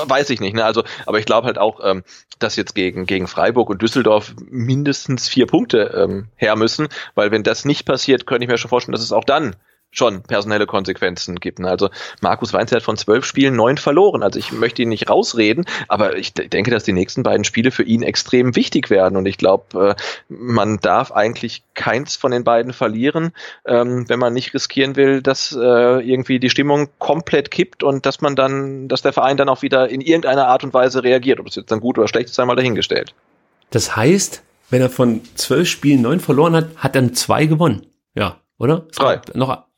Speaker 2: Weiß ich nicht. Ne? Also, aber ich glaube halt auch, ähm, dass jetzt gegen, gegen Freiburg und Düsseldorf mindestens vier Punkte ähm, her müssen, weil wenn das nicht passiert, könnte ich mir schon vorstellen, dass es auch dann schon personelle Konsequenzen gibt. Ne? Also Markus Weinz hat von zwölf Spielen neun verloren. Also ich möchte ihn nicht rausreden, aber ich denke, dass die nächsten beiden Spiele für ihn extrem wichtig werden. Und ich glaube, äh, man darf eigentlich keins von den beiden verlieren, ähm, wenn man nicht riskieren will, dass äh, irgendwie die Stimmung komplett kippt und dass man dann, dass der Verein dann auch wieder in irgendeiner Art und Weise reagiert. Ob es jetzt dann gut oder schlecht ist, einmal dahingestellt.
Speaker 1: Das heißt, wenn er von zwölf Spielen neun verloren hat, hat er zwei gewonnen. Ja, oder?
Speaker 2: Drei.
Speaker 1: Noch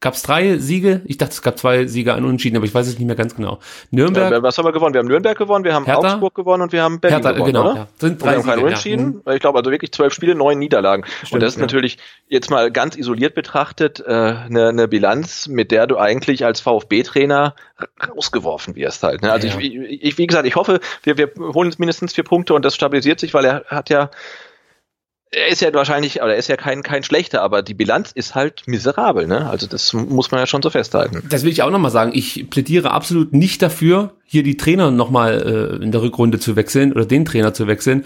Speaker 1: Gab es drei Siege? Ich dachte, es gab zwei Siege an Unentschieden, aber ich weiß es nicht mehr ganz genau.
Speaker 2: Nürnberg. Ja, was haben wir gewonnen? Wir haben Nürnberg gewonnen, wir haben Hertha, Augsburg gewonnen und wir haben Berlin Hertha, gewonnen,
Speaker 1: genau, oder? Ja. Sind drei
Speaker 2: wir haben keinen Unentschieden. Ja. Ich glaube also wirklich zwölf Spiele, neun Niederlagen. Stimmt, und das ist natürlich jetzt mal ganz isoliert betrachtet äh, eine, eine Bilanz, mit der du eigentlich als VfB-Trainer rausgeworfen wirst halt. Ne? Also ich, ich, wie gesagt, ich hoffe, wir, wir holen mindestens vier Punkte und das stabilisiert sich, weil er hat ja er ist ja wahrscheinlich, oder er ist ja kein, kein schlechter, aber die Bilanz ist halt miserabel, ne? Also das muss man ja schon so festhalten.
Speaker 1: Das will ich auch nochmal sagen. Ich plädiere absolut nicht dafür, hier die Trainer nochmal äh, in der Rückrunde zu wechseln oder den Trainer zu wechseln.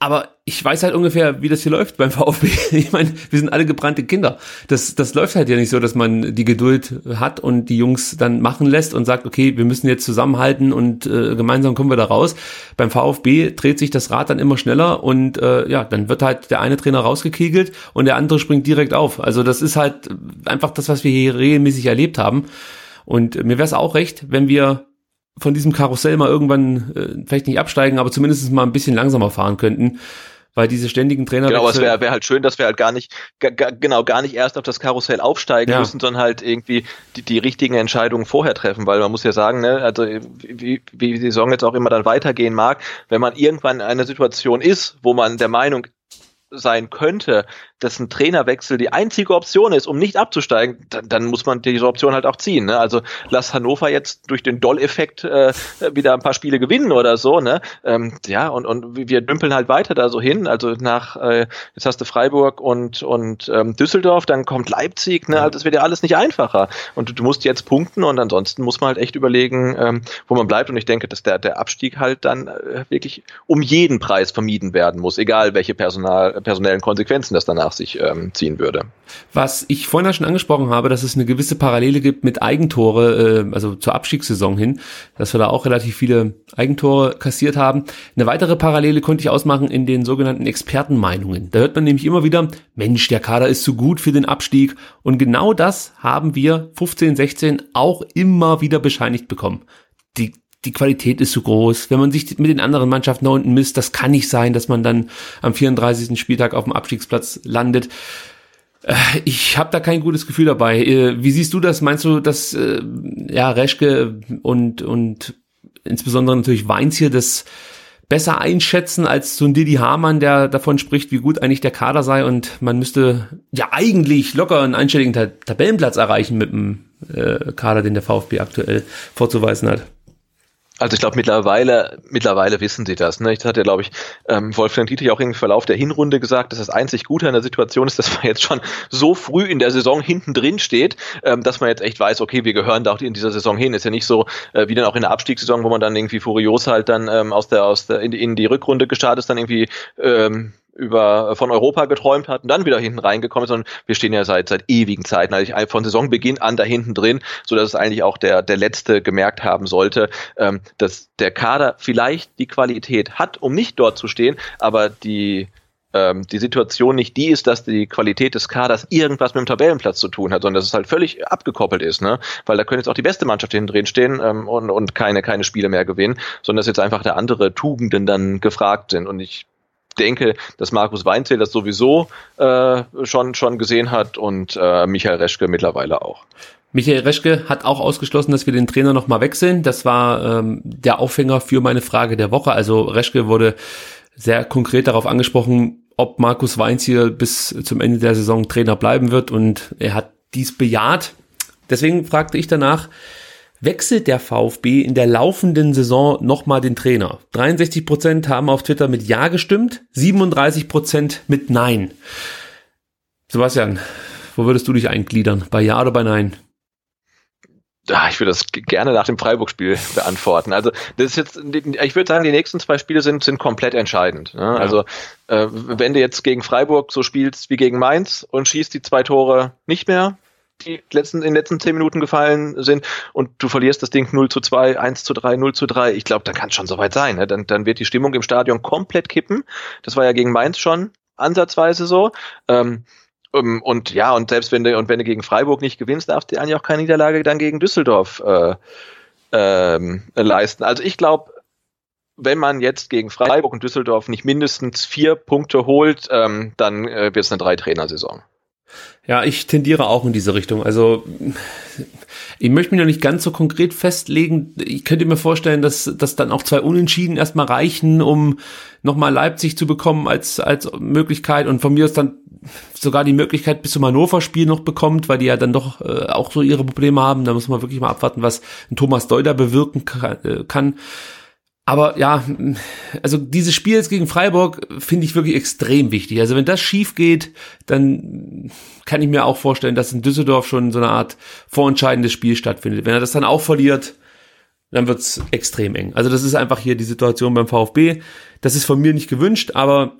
Speaker 1: Aber ich weiß halt ungefähr, wie das hier läuft beim [LAUGHS] VfB. Ich meine, wir sind alle gebrannte Kinder. Das, das läuft halt ja nicht so, dass man die Geduld hat und die Jungs dann machen lässt und sagt, okay, wir müssen jetzt zusammenhalten und äh, gemeinsam kommen wir da raus. Beim VfB dreht sich das Rad dann immer schneller und äh, ja, dann wird halt der eine Trainer rausgekegelt und der andere springt direkt auf. Also das ist halt einfach das, was wir hier regelmäßig erlebt haben. Und mir wäre es auch recht, wenn wir von diesem Karussell mal irgendwann äh, vielleicht nicht absteigen, aber zumindest mal ein bisschen langsamer fahren könnten weil diese ständigen Trainer.
Speaker 2: Genau, es wäre wär halt schön, dass wir halt gar nicht, genau, gar nicht erst auf das Karussell aufsteigen ja. müssen, sondern halt irgendwie die, die richtigen Entscheidungen vorher treffen, weil man muss ja sagen, ne, also wie, wie die Saison jetzt auch immer dann weitergehen mag, wenn man irgendwann in einer Situation ist, wo man der Meinung sein könnte, dass ein Trainerwechsel die einzige Option ist, um nicht abzusteigen, dann, dann muss man diese Option halt auch ziehen. Ne? Also lass Hannover jetzt durch den Doll-Effekt äh, wieder ein paar Spiele gewinnen oder so. Ne? Ähm, ja, und, und wir dümpeln halt weiter da so hin. Also nach, äh, jetzt hast du Freiburg und, und ähm, Düsseldorf, dann kommt Leipzig. Ne? Also das wird ja alles nicht einfacher. Und du, du musst jetzt punkten und ansonsten muss man halt echt überlegen, ähm, wo man bleibt. Und ich denke, dass der, der Abstieg halt dann äh, wirklich um jeden Preis vermieden werden muss, egal welche Personal, personellen Konsequenzen das danach nach sich ähm, ziehen würde.
Speaker 1: Was ich vorhin ja schon angesprochen habe, dass es eine gewisse Parallele gibt mit Eigentore, äh, also zur Abstiegssaison hin, dass wir da auch relativ viele Eigentore kassiert haben. Eine weitere Parallele konnte ich ausmachen in den sogenannten Expertenmeinungen. Da hört man nämlich immer wieder, Mensch, der Kader ist zu gut für den Abstieg. Und genau das haben wir 15, 16 auch immer wieder bescheinigt bekommen. Die die Qualität ist zu groß. Wenn man sich mit den anderen Mannschaften da unten misst, das kann nicht sein, dass man dann am 34. Spieltag auf dem Abstiegsplatz landet. Äh, ich habe da kein gutes Gefühl dabei. Äh, wie siehst du das? Meinst du, dass äh, ja Reschke und und insbesondere natürlich Weins hier das besser einschätzen als so ein Didi Hamann, der davon spricht, wie gut eigentlich der Kader sei und man müsste ja eigentlich locker einen einstelligen Tabellenplatz erreichen mit dem Kader, den der VfB aktuell vorzuweisen hat.
Speaker 2: Also ich glaube mittlerweile, mittlerweile wissen sie das. Ne? Ich hatte, glaube ich, ähm, Wolfgang Dietrich auch im Verlauf der Hinrunde gesagt, dass das einzig Gute an der Situation ist, [LAUGHS] dass man jetzt schon so früh in der Saison hinten drin steht, ähm, dass man jetzt echt weiß, okay, wir gehören da auch in dieser Saison hin. Ist ja nicht so äh, wie dann auch in der Abstiegssaison, wo man dann irgendwie furios halt dann ähm, aus der aus der in die, in die Rückrunde gestartet ist, dann irgendwie ähm, über von Europa geträumt hat und dann wieder hinten reingekommen ist, sondern wir stehen ja seit seit ewigen Zeiten, also von Saisonbeginn an da hinten drin, so dass es eigentlich auch der der letzte gemerkt haben sollte, ähm, dass der Kader vielleicht die Qualität hat, um nicht dort zu stehen, aber die ähm, die Situation nicht die ist, dass die Qualität des Kaders irgendwas mit dem Tabellenplatz zu tun hat, sondern dass es halt völlig abgekoppelt ist, ne? Weil da können jetzt auch die beste Mannschaft hinten drin stehen ähm, und, und keine, keine Spiele mehr gewinnen, sondern dass jetzt einfach der andere Tugenden dann gefragt sind. Und ich denke, dass Markus Weinzel das sowieso äh, schon, schon gesehen hat und äh, Michael Reschke mittlerweile auch.
Speaker 1: Michael Reschke hat auch ausgeschlossen, dass wir den Trainer nochmal wechseln. Das war ähm, der Aufhänger für meine Frage der Woche. Also Reschke wurde sehr konkret darauf angesprochen, ob Markus Weinziel bis zum Ende der Saison Trainer bleiben wird und er hat dies bejaht. Deswegen fragte ich danach, wechselt der VfB in der laufenden Saison nochmal den Trainer. 63 Prozent haben auf Twitter mit Ja gestimmt, 37 Prozent mit Nein. Sebastian, wo würdest du dich eingliedern? Bei Ja oder bei Nein?
Speaker 2: Ja, ich würde das gerne nach dem Freiburg-Spiel beantworten. Also das ist jetzt, ich würde sagen, die nächsten zwei Spiele sind sind komplett entscheidend. Ne? Ja. Also äh, wenn du jetzt gegen Freiburg so spielst wie gegen Mainz und schießt die zwei Tore nicht mehr, die letzten, in den letzten zehn Minuten gefallen sind und du verlierst das Ding 0 zu 2, 1 zu 3, 0 zu 3, ich glaube, dann kann es schon soweit sein. Ne? Dann, dann wird die Stimmung im Stadion komplett kippen. Das war ja gegen Mainz schon ansatzweise so. Ähm, ähm, und ja, und selbst wenn du, und wenn du gegen Freiburg nicht gewinnst, darfst du eigentlich auch keine Niederlage dann gegen Düsseldorf äh, ähm, leisten. Also ich glaube, wenn man jetzt gegen Freiburg und Düsseldorf nicht mindestens vier Punkte holt, ähm, dann äh, wird es eine Drei-Trainer-Saison.
Speaker 1: Ja, ich tendiere auch in diese Richtung. Also ich möchte mich noch nicht ganz so konkret festlegen. Ich könnte mir vorstellen, dass, dass dann auch zwei Unentschieden erstmal reichen, um nochmal Leipzig zu bekommen als, als Möglichkeit und von mir aus dann sogar die Möglichkeit bis zum Hannover-Spiel noch bekommt, weil die ja dann doch äh, auch so ihre Probleme haben. Da muss man wirklich mal abwarten, was ein Thomas Deuder bewirken äh, kann. Aber ja, also dieses Spiel jetzt gegen Freiburg finde ich wirklich extrem wichtig. Also wenn das schief geht, dann kann ich mir auch vorstellen, dass in Düsseldorf schon so eine Art vorentscheidendes Spiel stattfindet. Wenn er das dann auch verliert, dann wird's extrem eng. Also das ist einfach hier die Situation beim VfB. Das ist von mir nicht gewünscht, aber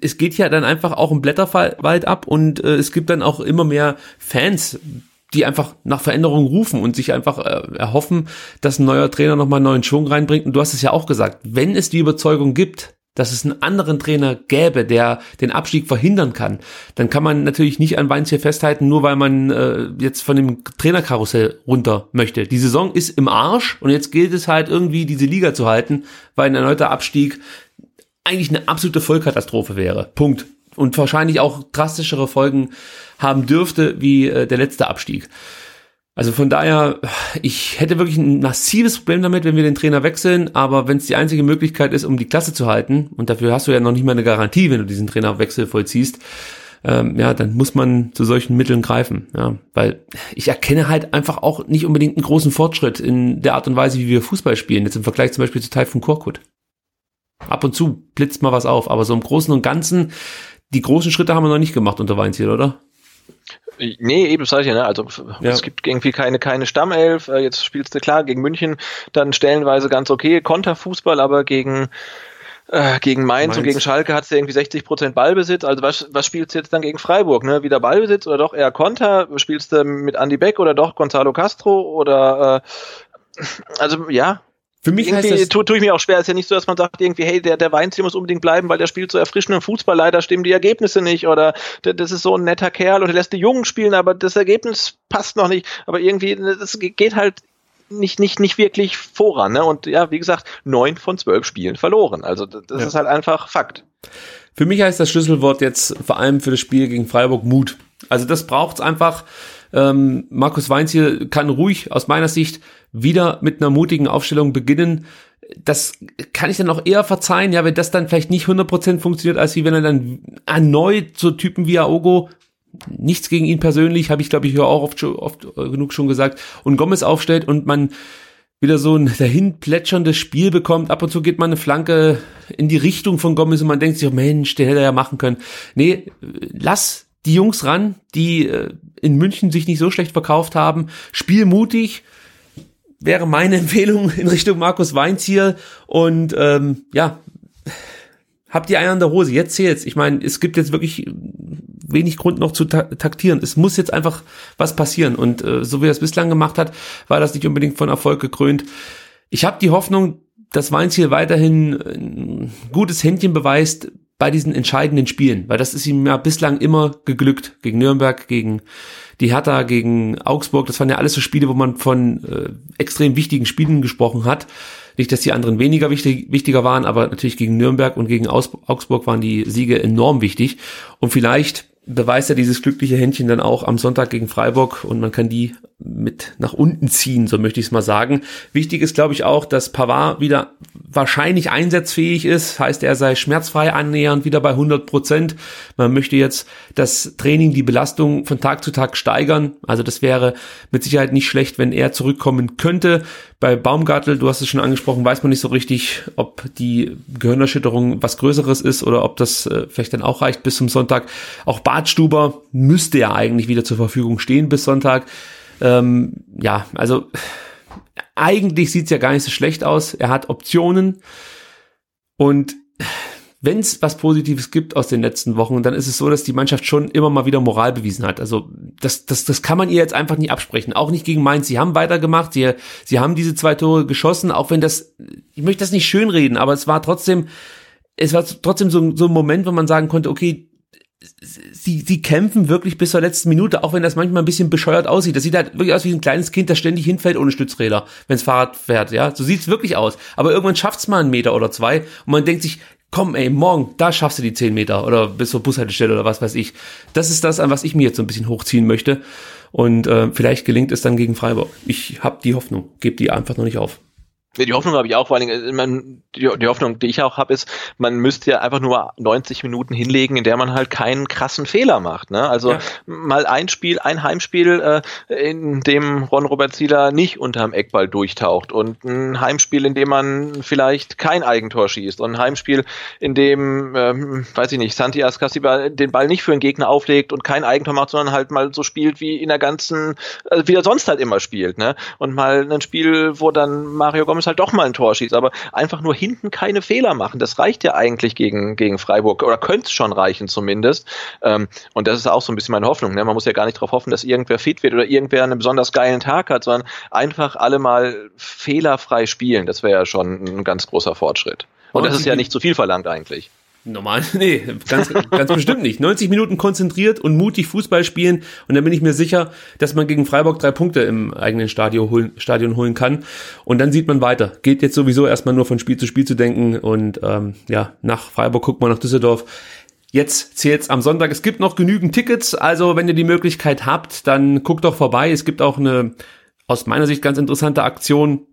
Speaker 1: es geht ja dann einfach auch im Blätterwald ab und äh, es gibt dann auch immer mehr Fans, die einfach nach Veränderungen rufen und sich einfach äh, erhoffen, dass ein neuer Trainer nochmal einen neuen Schwung reinbringt. Und du hast es ja auch gesagt, wenn es die Überzeugung gibt, dass es einen anderen Trainer gäbe, der den Abstieg verhindern kann, dann kann man natürlich nicht an Weinz hier festhalten, nur weil man äh, jetzt von dem Trainerkarussell runter möchte. Die Saison ist im Arsch und jetzt gilt es halt irgendwie, diese Liga zu halten, weil ein erneuter Abstieg eigentlich eine absolute Vollkatastrophe wäre. Punkt. Und wahrscheinlich auch drastischere Folgen haben dürfte wie äh, der letzte Abstieg. Also von daher, ich hätte wirklich ein massives Problem damit, wenn wir den Trainer wechseln, aber wenn es die einzige Möglichkeit ist, um die Klasse zu halten, und dafür hast du ja noch nicht mal eine Garantie, wenn du diesen Trainerwechsel vollziehst, ähm, ja, dann muss man zu solchen Mitteln greifen, ja, weil ich erkenne halt einfach auch nicht unbedingt einen großen Fortschritt in der Art und Weise, wie wir Fußball spielen, jetzt im Vergleich zum Beispiel zu Taifun Korkut. Ab und zu blitzt mal was auf, aber so im Großen und Ganzen, die großen Schritte haben wir noch nicht gemacht unter Weinziel, oder?
Speaker 2: Nee, eben das sage ich ja, ne? Also ja. es gibt irgendwie keine, keine Stammelf. Äh, jetzt spielst du klar gegen München dann stellenweise ganz okay, Konterfußball, aber gegen äh, gegen Mainz, Mainz, und gegen Schalke hat es irgendwie 60 Prozent Ballbesitz. Also was, was spielst du jetzt dann gegen Freiburg? Ne? Wieder Ballbesitz oder doch eher Konter? Spielst du mit Andy Beck oder doch Gonzalo Castro? Oder äh, also ja,
Speaker 1: für mich
Speaker 2: irgendwie heißt das, tue, tue ich mir auch schwer. Es ist ja nicht so, dass man sagt irgendwie, hey, der, der Weinziel muss unbedingt bleiben, weil der spielt so erfrischenden Fußball. Leider stimmen die Ergebnisse nicht oder das ist so ein netter Kerl und er lässt die Jungen spielen, aber das Ergebnis passt noch nicht. Aber irgendwie, das geht halt nicht, nicht, nicht wirklich voran. Ne? Und ja, wie gesagt, neun von zwölf Spielen verloren. Also das ja. ist halt einfach Fakt.
Speaker 1: Für mich heißt das Schlüsselwort jetzt vor allem für das Spiel gegen Freiburg Mut. Also das braucht's einfach. Ähm, Markus Weinziel kann ruhig aus meiner Sicht wieder mit einer mutigen Aufstellung beginnen. Das kann ich dann auch eher verzeihen, ja, wenn das dann vielleicht nicht 100% funktioniert, als wie wenn er dann erneut so Typen wie Aogo nichts gegen ihn persönlich, habe ich glaube ich hier auch oft, oft genug schon gesagt, und Gomez aufstellt und man wieder so ein dahin plätscherndes Spiel bekommt. Ab und zu geht man eine Flanke in die Richtung von Gomez und man denkt sich, oh Mensch, der hätte er ja machen können. Nee, lass die Jungs ran, die äh, in München sich nicht so schlecht verkauft haben. Spiel mutig, wäre meine [LAUGHS] Empfehlung in Richtung Markus Weinziel. Und ähm, ja, habt ihr einen an der Hose, jetzt zählt's. Ich meine, es gibt jetzt wirklich wenig Grund noch zu taktieren. Es muss jetzt einfach was passieren. Und äh, so wie er es bislang gemacht hat, war das nicht unbedingt von Erfolg gekrönt. Ich habe die Hoffnung, dass Weinziel weiterhin ein gutes Händchen beweist bei diesen entscheidenden Spielen, weil das ist ihm ja bislang immer geglückt. Gegen Nürnberg, gegen die Hertha, gegen Augsburg. Das waren ja alles so Spiele, wo man von äh, extrem wichtigen Spielen gesprochen hat. Nicht, dass die anderen weniger wichtig, wichtiger waren, aber natürlich gegen Nürnberg und gegen Augsburg waren die Siege enorm wichtig. Und vielleicht beweist er dieses glückliche Händchen dann auch am Sonntag gegen Freiburg und man kann die mit nach unten ziehen, so möchte ich es mal sagen. Wichtig ist, glaube ich, auch, dass Pavard wieder wahrscheinlich einsatzfähig ist, heißt er sei schmerzfrei annähernd wieder bei 100 Prozent. Man möchte jetzt das Training, die Belastung von Tag zu Tag steigern. Also das wäre mit Sicherheit nicht schlecht, wenn er zurückkommen könnte. Bei Baumgartel, du hast es schon angesprochen, weiß man nicht so richtig, ob die Gehirnerschütterung was Größeres ist oder ob das äh, vielleicht dann auch reicht bis zum Sonntag. Auch Bartstuber müsste ja eigentlich wieder zur Verfügung stehen bis Sonntag. Ähm, ja, also eigentlich sieht's ja gar nicht so schlecht aus. Er hat Optionen und wenn es was Positives gibt aus den letzten Wochen, dann ist es so, dass die Mannschaft schon immer mal wieder Moral bewiesen hat. Also das, das, das kann man ihr jetzt einfach nicht absprechen. Auch nicht gegen Mainz. Sie haben weitergemacht. Sie, sie haben diese zwei Tore geschossen, auch wenn das, ich möchte das nicht schönreden, aber es war trotzdem, es war trotzdem so, so ein Moment, wo man sagen konnte, okay, sie, sie kämpfen wirklich bis zur letzten Minute, auch wenn das manchmal ein bisschen bescheuert aussieht. Das sieht halt wirklich aus wie ein kleines Kind, das ständig hinfällt ohne Stützräder, wenns Fahrrad fährt, ja. So sieht's wirklich aus. Aber irgendwann schafft's mal einen Meter oder zwei und man denkt sich, komm ey, morgen, da schaffst du die zehn Meter oder bis zur Bushaltestelle oder was weiß ich. Das ist das, an was ich mir jetzt so ein bisschen hochziehen möchte. Und äh, vielleicht gelingt es dann gegen Freiburg. Ich habe die Hoffnung, gebe die einfach noch nicht auf.
Speaker 2: Die Hoffnung habe ich auch, vor allem, man, die, die Hoffnung, die ich auch habe, ist, man müsste ja einfach nur 90 Minuten hinlegen, in der man halt keinen krassen Fehler macht. Ne? Also ja. mal ein Spiel, ein Heimspiel, äh, in dem Ron Robert Zieler nicht unterm Eckball durchtaucht und ein Heimspiel, in dem man vielleicht kein Eigentor schießt und ein Heimspiel, in dem, ähm, weiß ich nicht, Santi Ascasiba den Ball nicht für einen Gegner auflegt und kein Eigentor macht, sondern halt mal so spielt wie in der ganzen, äh, wie er sonst halt immer spielt. Ne? Und mal ein Spiel, wo dann Mario Gomez halt doch mal ein Tor schießt, aber einfach nur hinten keine Fehler machen. Das reicht ja eigentlich gegen, gegen Freiburg oder könnte es schon reichen zumindest. Ähm, und das ist auch so ein bisschen meine Hoffnung. Ne? Man muss ja gar nicht darauf hoffen, dass irgendwer fit wird oder irgendwer einen besonders geilen Tag hat, sondern einfach alle mal fehlerfrei spielen. Das wäre ja schon ein ganz großer Fortschritt. Und das ist ja nicht zu viel verlangt eigentlich.
Speaker 1: Normal, [LAUGHS] nee, ganz, ganz bestimmt nicht. 90 Minuten konzentriert und mutig Fußball spielen und dann bin ich mir sicher, dass man gegen Freiburg drei Punkte im eigenen Stadion holen, Stadion holen kann und dann sieht man weiter. Geht jetzt sowieso erstmal nur von Spiel zu Spiel zu denken und ähm, ja, nach Freiburg guckt man nach Düsseldorf. Jetzt zählt's am Sonntag. Es gibt noch genügend Tickets, also wenn ihr die Möglichkeit habt, dann guckt doch vorbei. Es gibt auch eine aus meiner Sicht ganz interessante Aktion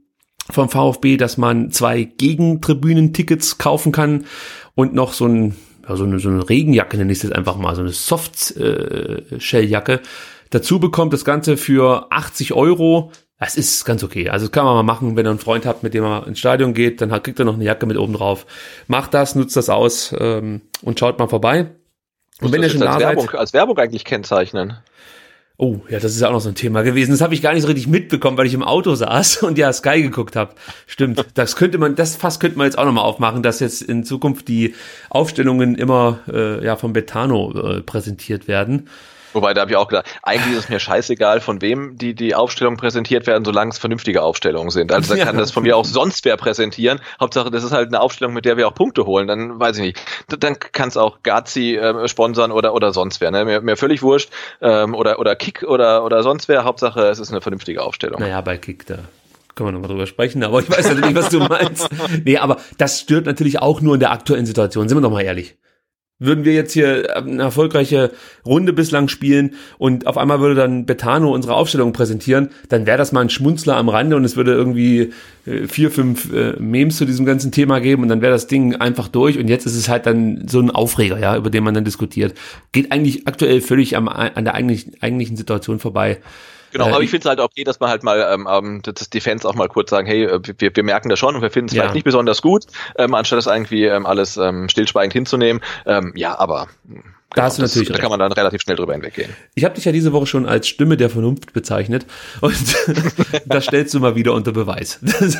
Speaker 1: vom VfB, dass man zwei Gegentribünen-Tickets kaufen kann und noch so, ein, ja, so, eine, so eine Regenjacke, nenne ich es jetzt einfach mal, so eine Soft-Shell-Jacke dazu bekommt. Das Ganze für 80 Euro. Das ist ganz okay. Also das kann man mal machen, wenn ihr einen Freund habt, mit dem er ins Stadion geht, dann kriegt er noch eine Jacke mit oben drauf. Macht das, nutzt das aus ähm, und schaut mal vorbei.
Speaker 2: Und wenn ihr schon als da Werbung, seid, als Werbung eigentlich kennzeichnen.
Speaker 1: Oh, ja, das ist ja auch noch so ein Thema gewesen. Das habe ich gar nicht so richtig mitbekommen, weil ich im Auto saß [LAUGHS] und ja Sky geguckt habe. Stimmt, das könnte man, das fast könnte man jetzt auch nochmal aufmachen, dass jetzt in Zukunft die Aufstellungen immer äh, ja von Betano äh, präsentiert werden.
Speaker 2: Wobei, da habe ich auch gedacht, eigentlich ist es mir scheißegal, von wem die, die Aufstellungen präsentiert werden, solange es vernünftige Aufstellungen sind. Also da [LAUGHS] ja. kann das von mir auch sonst wer präsentieren. Hauptsache, das ist halt eine Aufstellung, mit der wir auch Punkte holen. Dann weiß ich nicht. Dann kann es auch Gazi äh, sponsern oder, oder sonst wer. Ne? Mir, mir völlig wurscht. Ähm, oder, oder Kick oder, oder sonst wer. Hauptsache, es ist eine vernünftige Aufstellung.
Speaker 1: Naja, bei Kick da können wir nochmal drüber sprechen, aber ich weiß natürlich, was du meinst. [LAUGHS] Nee, aber das stört natürlich auch nur in der aktuellen Situation, sind wir doch mal ehrlich würden wir jetzt hier eine erfolgreiche Runde bislang spielen und auf einmal würde dann Betano unsere Aufstellung präsentieren, dann wäre das mal ein Schmunzler am Rande und es würde irgendwie äh, vier, fünf äh, Memes zu diesem ganzen Thema geben und dann wäre das Ding einfach durch und jetzt ist es halt dann so ein Aufreger, ja, über den man dann diskutiert. Geht eigentlich aktuell völlig am, an der eigentlichen, eigentlichen Situation vorbei.
Speaker 2: Genau, äh, aber ich finde es halt okay, dass man halt mal ähm, ähm das Defense auch mal kurz sagen, hey, äh, wir, wir merken das schon und wir finden es ja. vielleicht nicht besonders gut, ähm, anstatt das irgendwie ähm, alles ähm, stillschweigend hinzunehmen. Ähm, ja, aber
Speaker 1: hm, da genau, hast du natürlich
Speaker 2: das, Da kann man dann relativ schnell drüber hinweggehen.
Speaker 1: Ich habe dich ja diese Woche schon als Stimme der Vernunft bezeichnet und [LAUGHS] das stellst du mal wieder unter Beweis. [LAUGHS] Das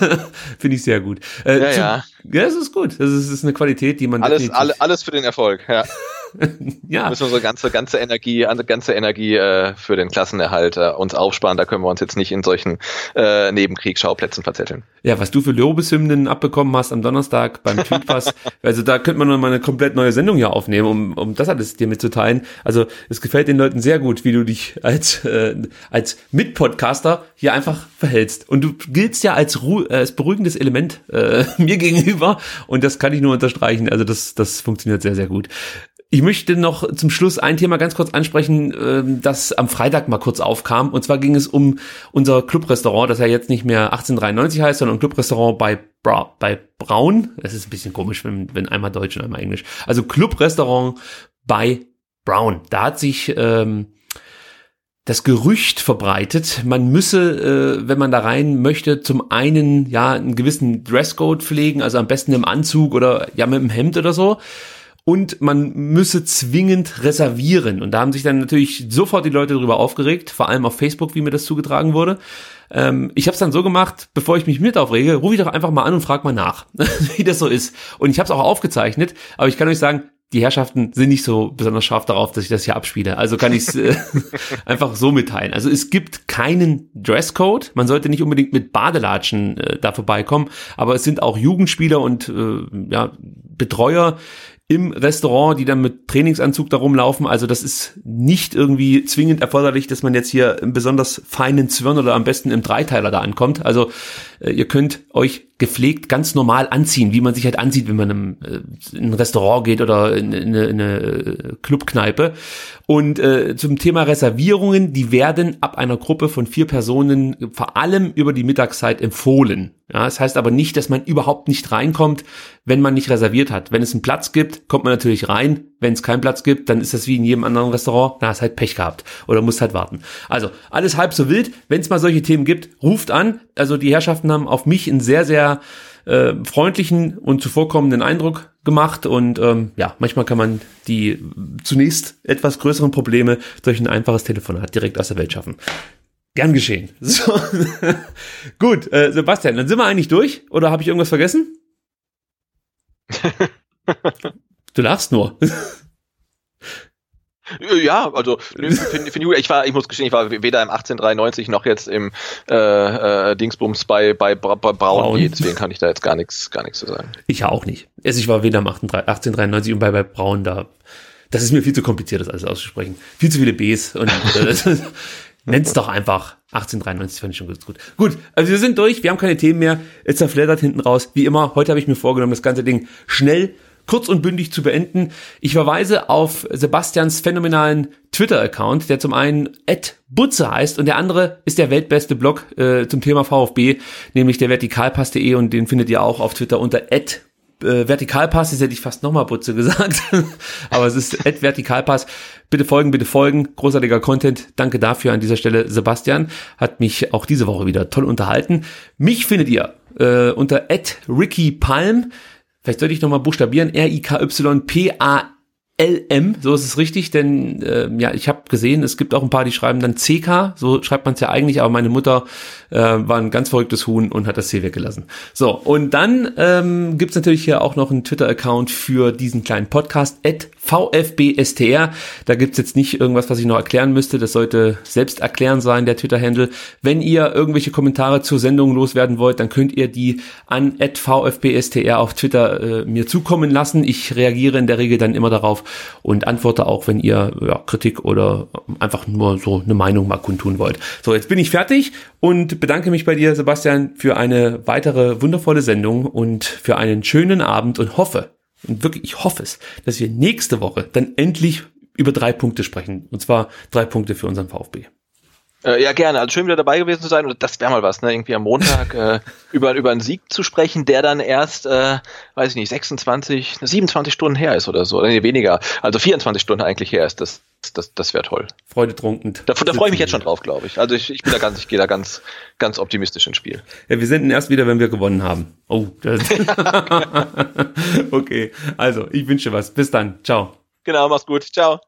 Speaker 1: finde ich sehr gut.
Speaker 2: Äh, ja, zu, ja.
Speaker 1: Ja, das ist gut. Das ist, das ist eine Qualität, die man
Speaker 2: alles, alle, alles für den Erfolg. Ja. [LAUGHS] ja. Müssen wir so ganze, ganze Energie, ganze Energie äh, für den Klassenerhalt äh, uns aufsparen. Da können wir uns jetzt nicht in solchen äh, Nebenkriegsschauplätzen verzetteln.
Speaker 1: Ja, was du für Lobeshymnen abbekommen hast am Donnerstag beim Typpass, [LAUGHS] also da könnte man mal eine komplett neue Sendung hier aufnehmen, um, um das alles dir mitzuteilen. Also es gefällt den Leuten sehr gut, wie du dich als, äh, als Mitpodcaster hier einfach verhältst. Und du giltst ja als, Ru äh, als beruhigendes Element äh, [LAUGHS] mir gegenüber und das kann ich nur unterstreichen. Also das, das funktioniert sehr, sehr gut. Ich möchte noch zum Schluss ein Thema ganz kurz ansprechen, ähm, das am Freitag mal kurz aufkam. Und zwar ging es um unser Clubrestaurant, das ja jetzt nicht mehr 1893 heißt, sondern Clubrestaurant bei, Bra bei Braun. Das ist ein bisschen komisch, wenn, wenn einmal Deutsch und einmal Englisch. Also Clubrestaurant bei Brown. Da hat sich ähm, das Gerücht verbreitet, man müsse, äh, wenn man da rein möchte, zum einen ja einen gewissen Dresscode pflegen, also am besten im Anzug oder ja mit dem Hemd oder so und man müsse zwingend reservieren. Und da haben sich dann natürlich sofort die Leute darüber aufgeregt, vor allem auf Facebook, wie mir das zugetragen wurde. Ähm, ich habe es dann so gemacht, bevor ich mich mit aufrege, rufe ich doch einfach mal an und frage mal nach, [LAUGHS] wie das so ist. Und ich habe es auch aufgezeichnet, aber ich kann euch sagen, die Herrschaften sind nicht so besonders scharf darauf, dass ich das hier abspiele. Also kann ich es äh, [LAUGHS] einfach so mitteilen. Also es gibt keinen Dresscode. Man sollte nicht unbedingt mit Badelatschen äh, da vorbeikommen, aber es sind auch Jugendspieler und äh, ja, Betreuer, im Restaurant, die dann mit Trainingsanzug da rumlaufen. Also das ist nicht irgendwie zwingend erforderlich, dass man jetzt hier im besonders feinen Zwirn oder am besten im Dreiteiler da ankommt. Also äh, ihr könnt euch gepflegt ganz normal anziehen, wie man sich halt ansieht, wenn man in, äh, in ein Restaurant geht oder in, in, eine, in eine Clubkneipe. Und äh, zum Thema Reservierungen, die werden ab einer Gruppe von vier Personen vor allem über die Mittagszeit empfohlen. Ja, das heißt aber nicht, dass man überhaupt nicht reinkommt, wenn man nicht reserviert hat. Wenn es einen Platz gibt, kommt man natürlich rein. Wenn es keinen Platz gibt, dann ist das wie in jedem anderen Restaurant. Na, hast halt Pech gehabt oder musst halt warten. Also alles halb so wild. Wenn es mal solche Themen gibt, ruft an. Also die Herrschaften haben auf mich einen sehr, sehr äh, freundlichen und zuvorkommenden Eindruck gemacht und ähm, ja, manchmal kann man die zunächst etwas größeren Probleme durch ein einfaches Telefonat direkt aus der Welt schaffen. Gern geschehen. [LAUGHS] So. Gut, äh, Sebastian, dann sind wir eigentlich durch oder habe ich irgendwas vergessen? [LAUGHS] du lachst nur. [LAUGHS]
Speaker 2: Ja, also find, find ich, ich war, ich muss gestehen, ich war weder im 1893 noch jetzt im äh, äh, Dingsbums bei bei, bei Braun, Braun. deswegen kann ich da jetzt gar nichts gar nichts zu sagen.
Speaker 1: Ich auch nicht. Also ich war weder im 1893 und bei bei Braun da. Das ist mir viel zu kompliziert, das alles auszusprechen. Viel zu viele Bs und äh, [LAUGHS] nenn's doch einfach 1893 fand ich schon ganz gut. Gut, also wir sind durch, wir haben keine Themen mehr. Es zerfleddert hinten raus. Wie immer, heute habe ich mir vorgenommen, das ganze Ding schnell kurz und bündig zu beenden. Ich verweise auf Sebastians phänomenalen Twitter-Account, der zum einen Butze heißt und der andere ist der weltbeste Blog äh, zum Thema VfB, nämlich der vertikalpass.de und den findet ihr auch auf Twitter unter äh, Vertikalpass, jetzt hätte ich fast nochmal Butze [LAUGHS] gesagt, aber es ist Ed Vertikalpass. Bitte folgen, bitte folgen, großartiger Content. Danke dafür an dieser Stelle, Sebastian. Hat mich auch diese Woche wieder toll unterhalten. Mich findet ihr äh, unter Ed Ricky Palm. Vielleicht sollte ich nochmal buchstabieren. R-I-K-Y-P-A LM, so ist es richtig, denn äh, ja, ich habe gesehen, es gibt auch ein paar, die schreiben dann CK, so schreibt man es ja eigentlich, aber meine Mutter äh, war ein ganz verrücktes Huhn und hat das C weggelassen. So, und dann ähm, gibt natürlich hier auch noch einen Twitter-Account für diesen kleinen Podcast, at VFBSTR. Da gibt's jetzt nicht irgendwas, was ich noch erklären müsste, das sollte selbst erklären sein, der Twitter-Handle. Wenn ihr irgendwelche Kommentare zur Sendung loswerden wollt, dann könnt ihr die an at VFBSTR auf Twitter äh, mir zukommen lassen. Ich reagiere in der Regel dann immer darauf, und antworte auch, wenn ihr ja, Kritik oder einfach nur so eine Meinung mal kundtun wollt. So, jetzt bin ich fertig und bedanke mich bei dir, Sebastian, für eine weitere wundervolle Sendung und für einen schönen Abend und hoffe, und wirklich, ich hoffe es, dass wir nächste Woche dann endlich über drei Punkte sprechen. Und zwar drei Punkte für unseren VfB.
Speaker 2: Äh, ja, gerne. Also schön wieder dabei gewesen zu sein. Und das wäre mal was, ne? Irgendwie am Montag [LAUGHS] äh, über, über einen Sieg zu sprechen, der dann erst, äh, weiß ich nicht, 26, 27 Stunden her ist oder so. Oder nee, weniger. Also 24 Stunden eigentlich her ist. Das, das, das wäre toll.
Speaker 1: Freudetrunkend.
Speaker 2: Da, da freue ich mich jetzt schon drauf, glaube ich. Also ich, ich bin da ganz, ich gehe da ganz, ganz optimistisch ins Spiel.
Speaker 1: Ja, wir senden erst wieder, wenn wir gewonnen haben. Oh. Das [LAUGHS] okay. Also, ich wünsche was. Bis dann. Ciao.
Speaker 2: Genau, mach's gut. Ciao.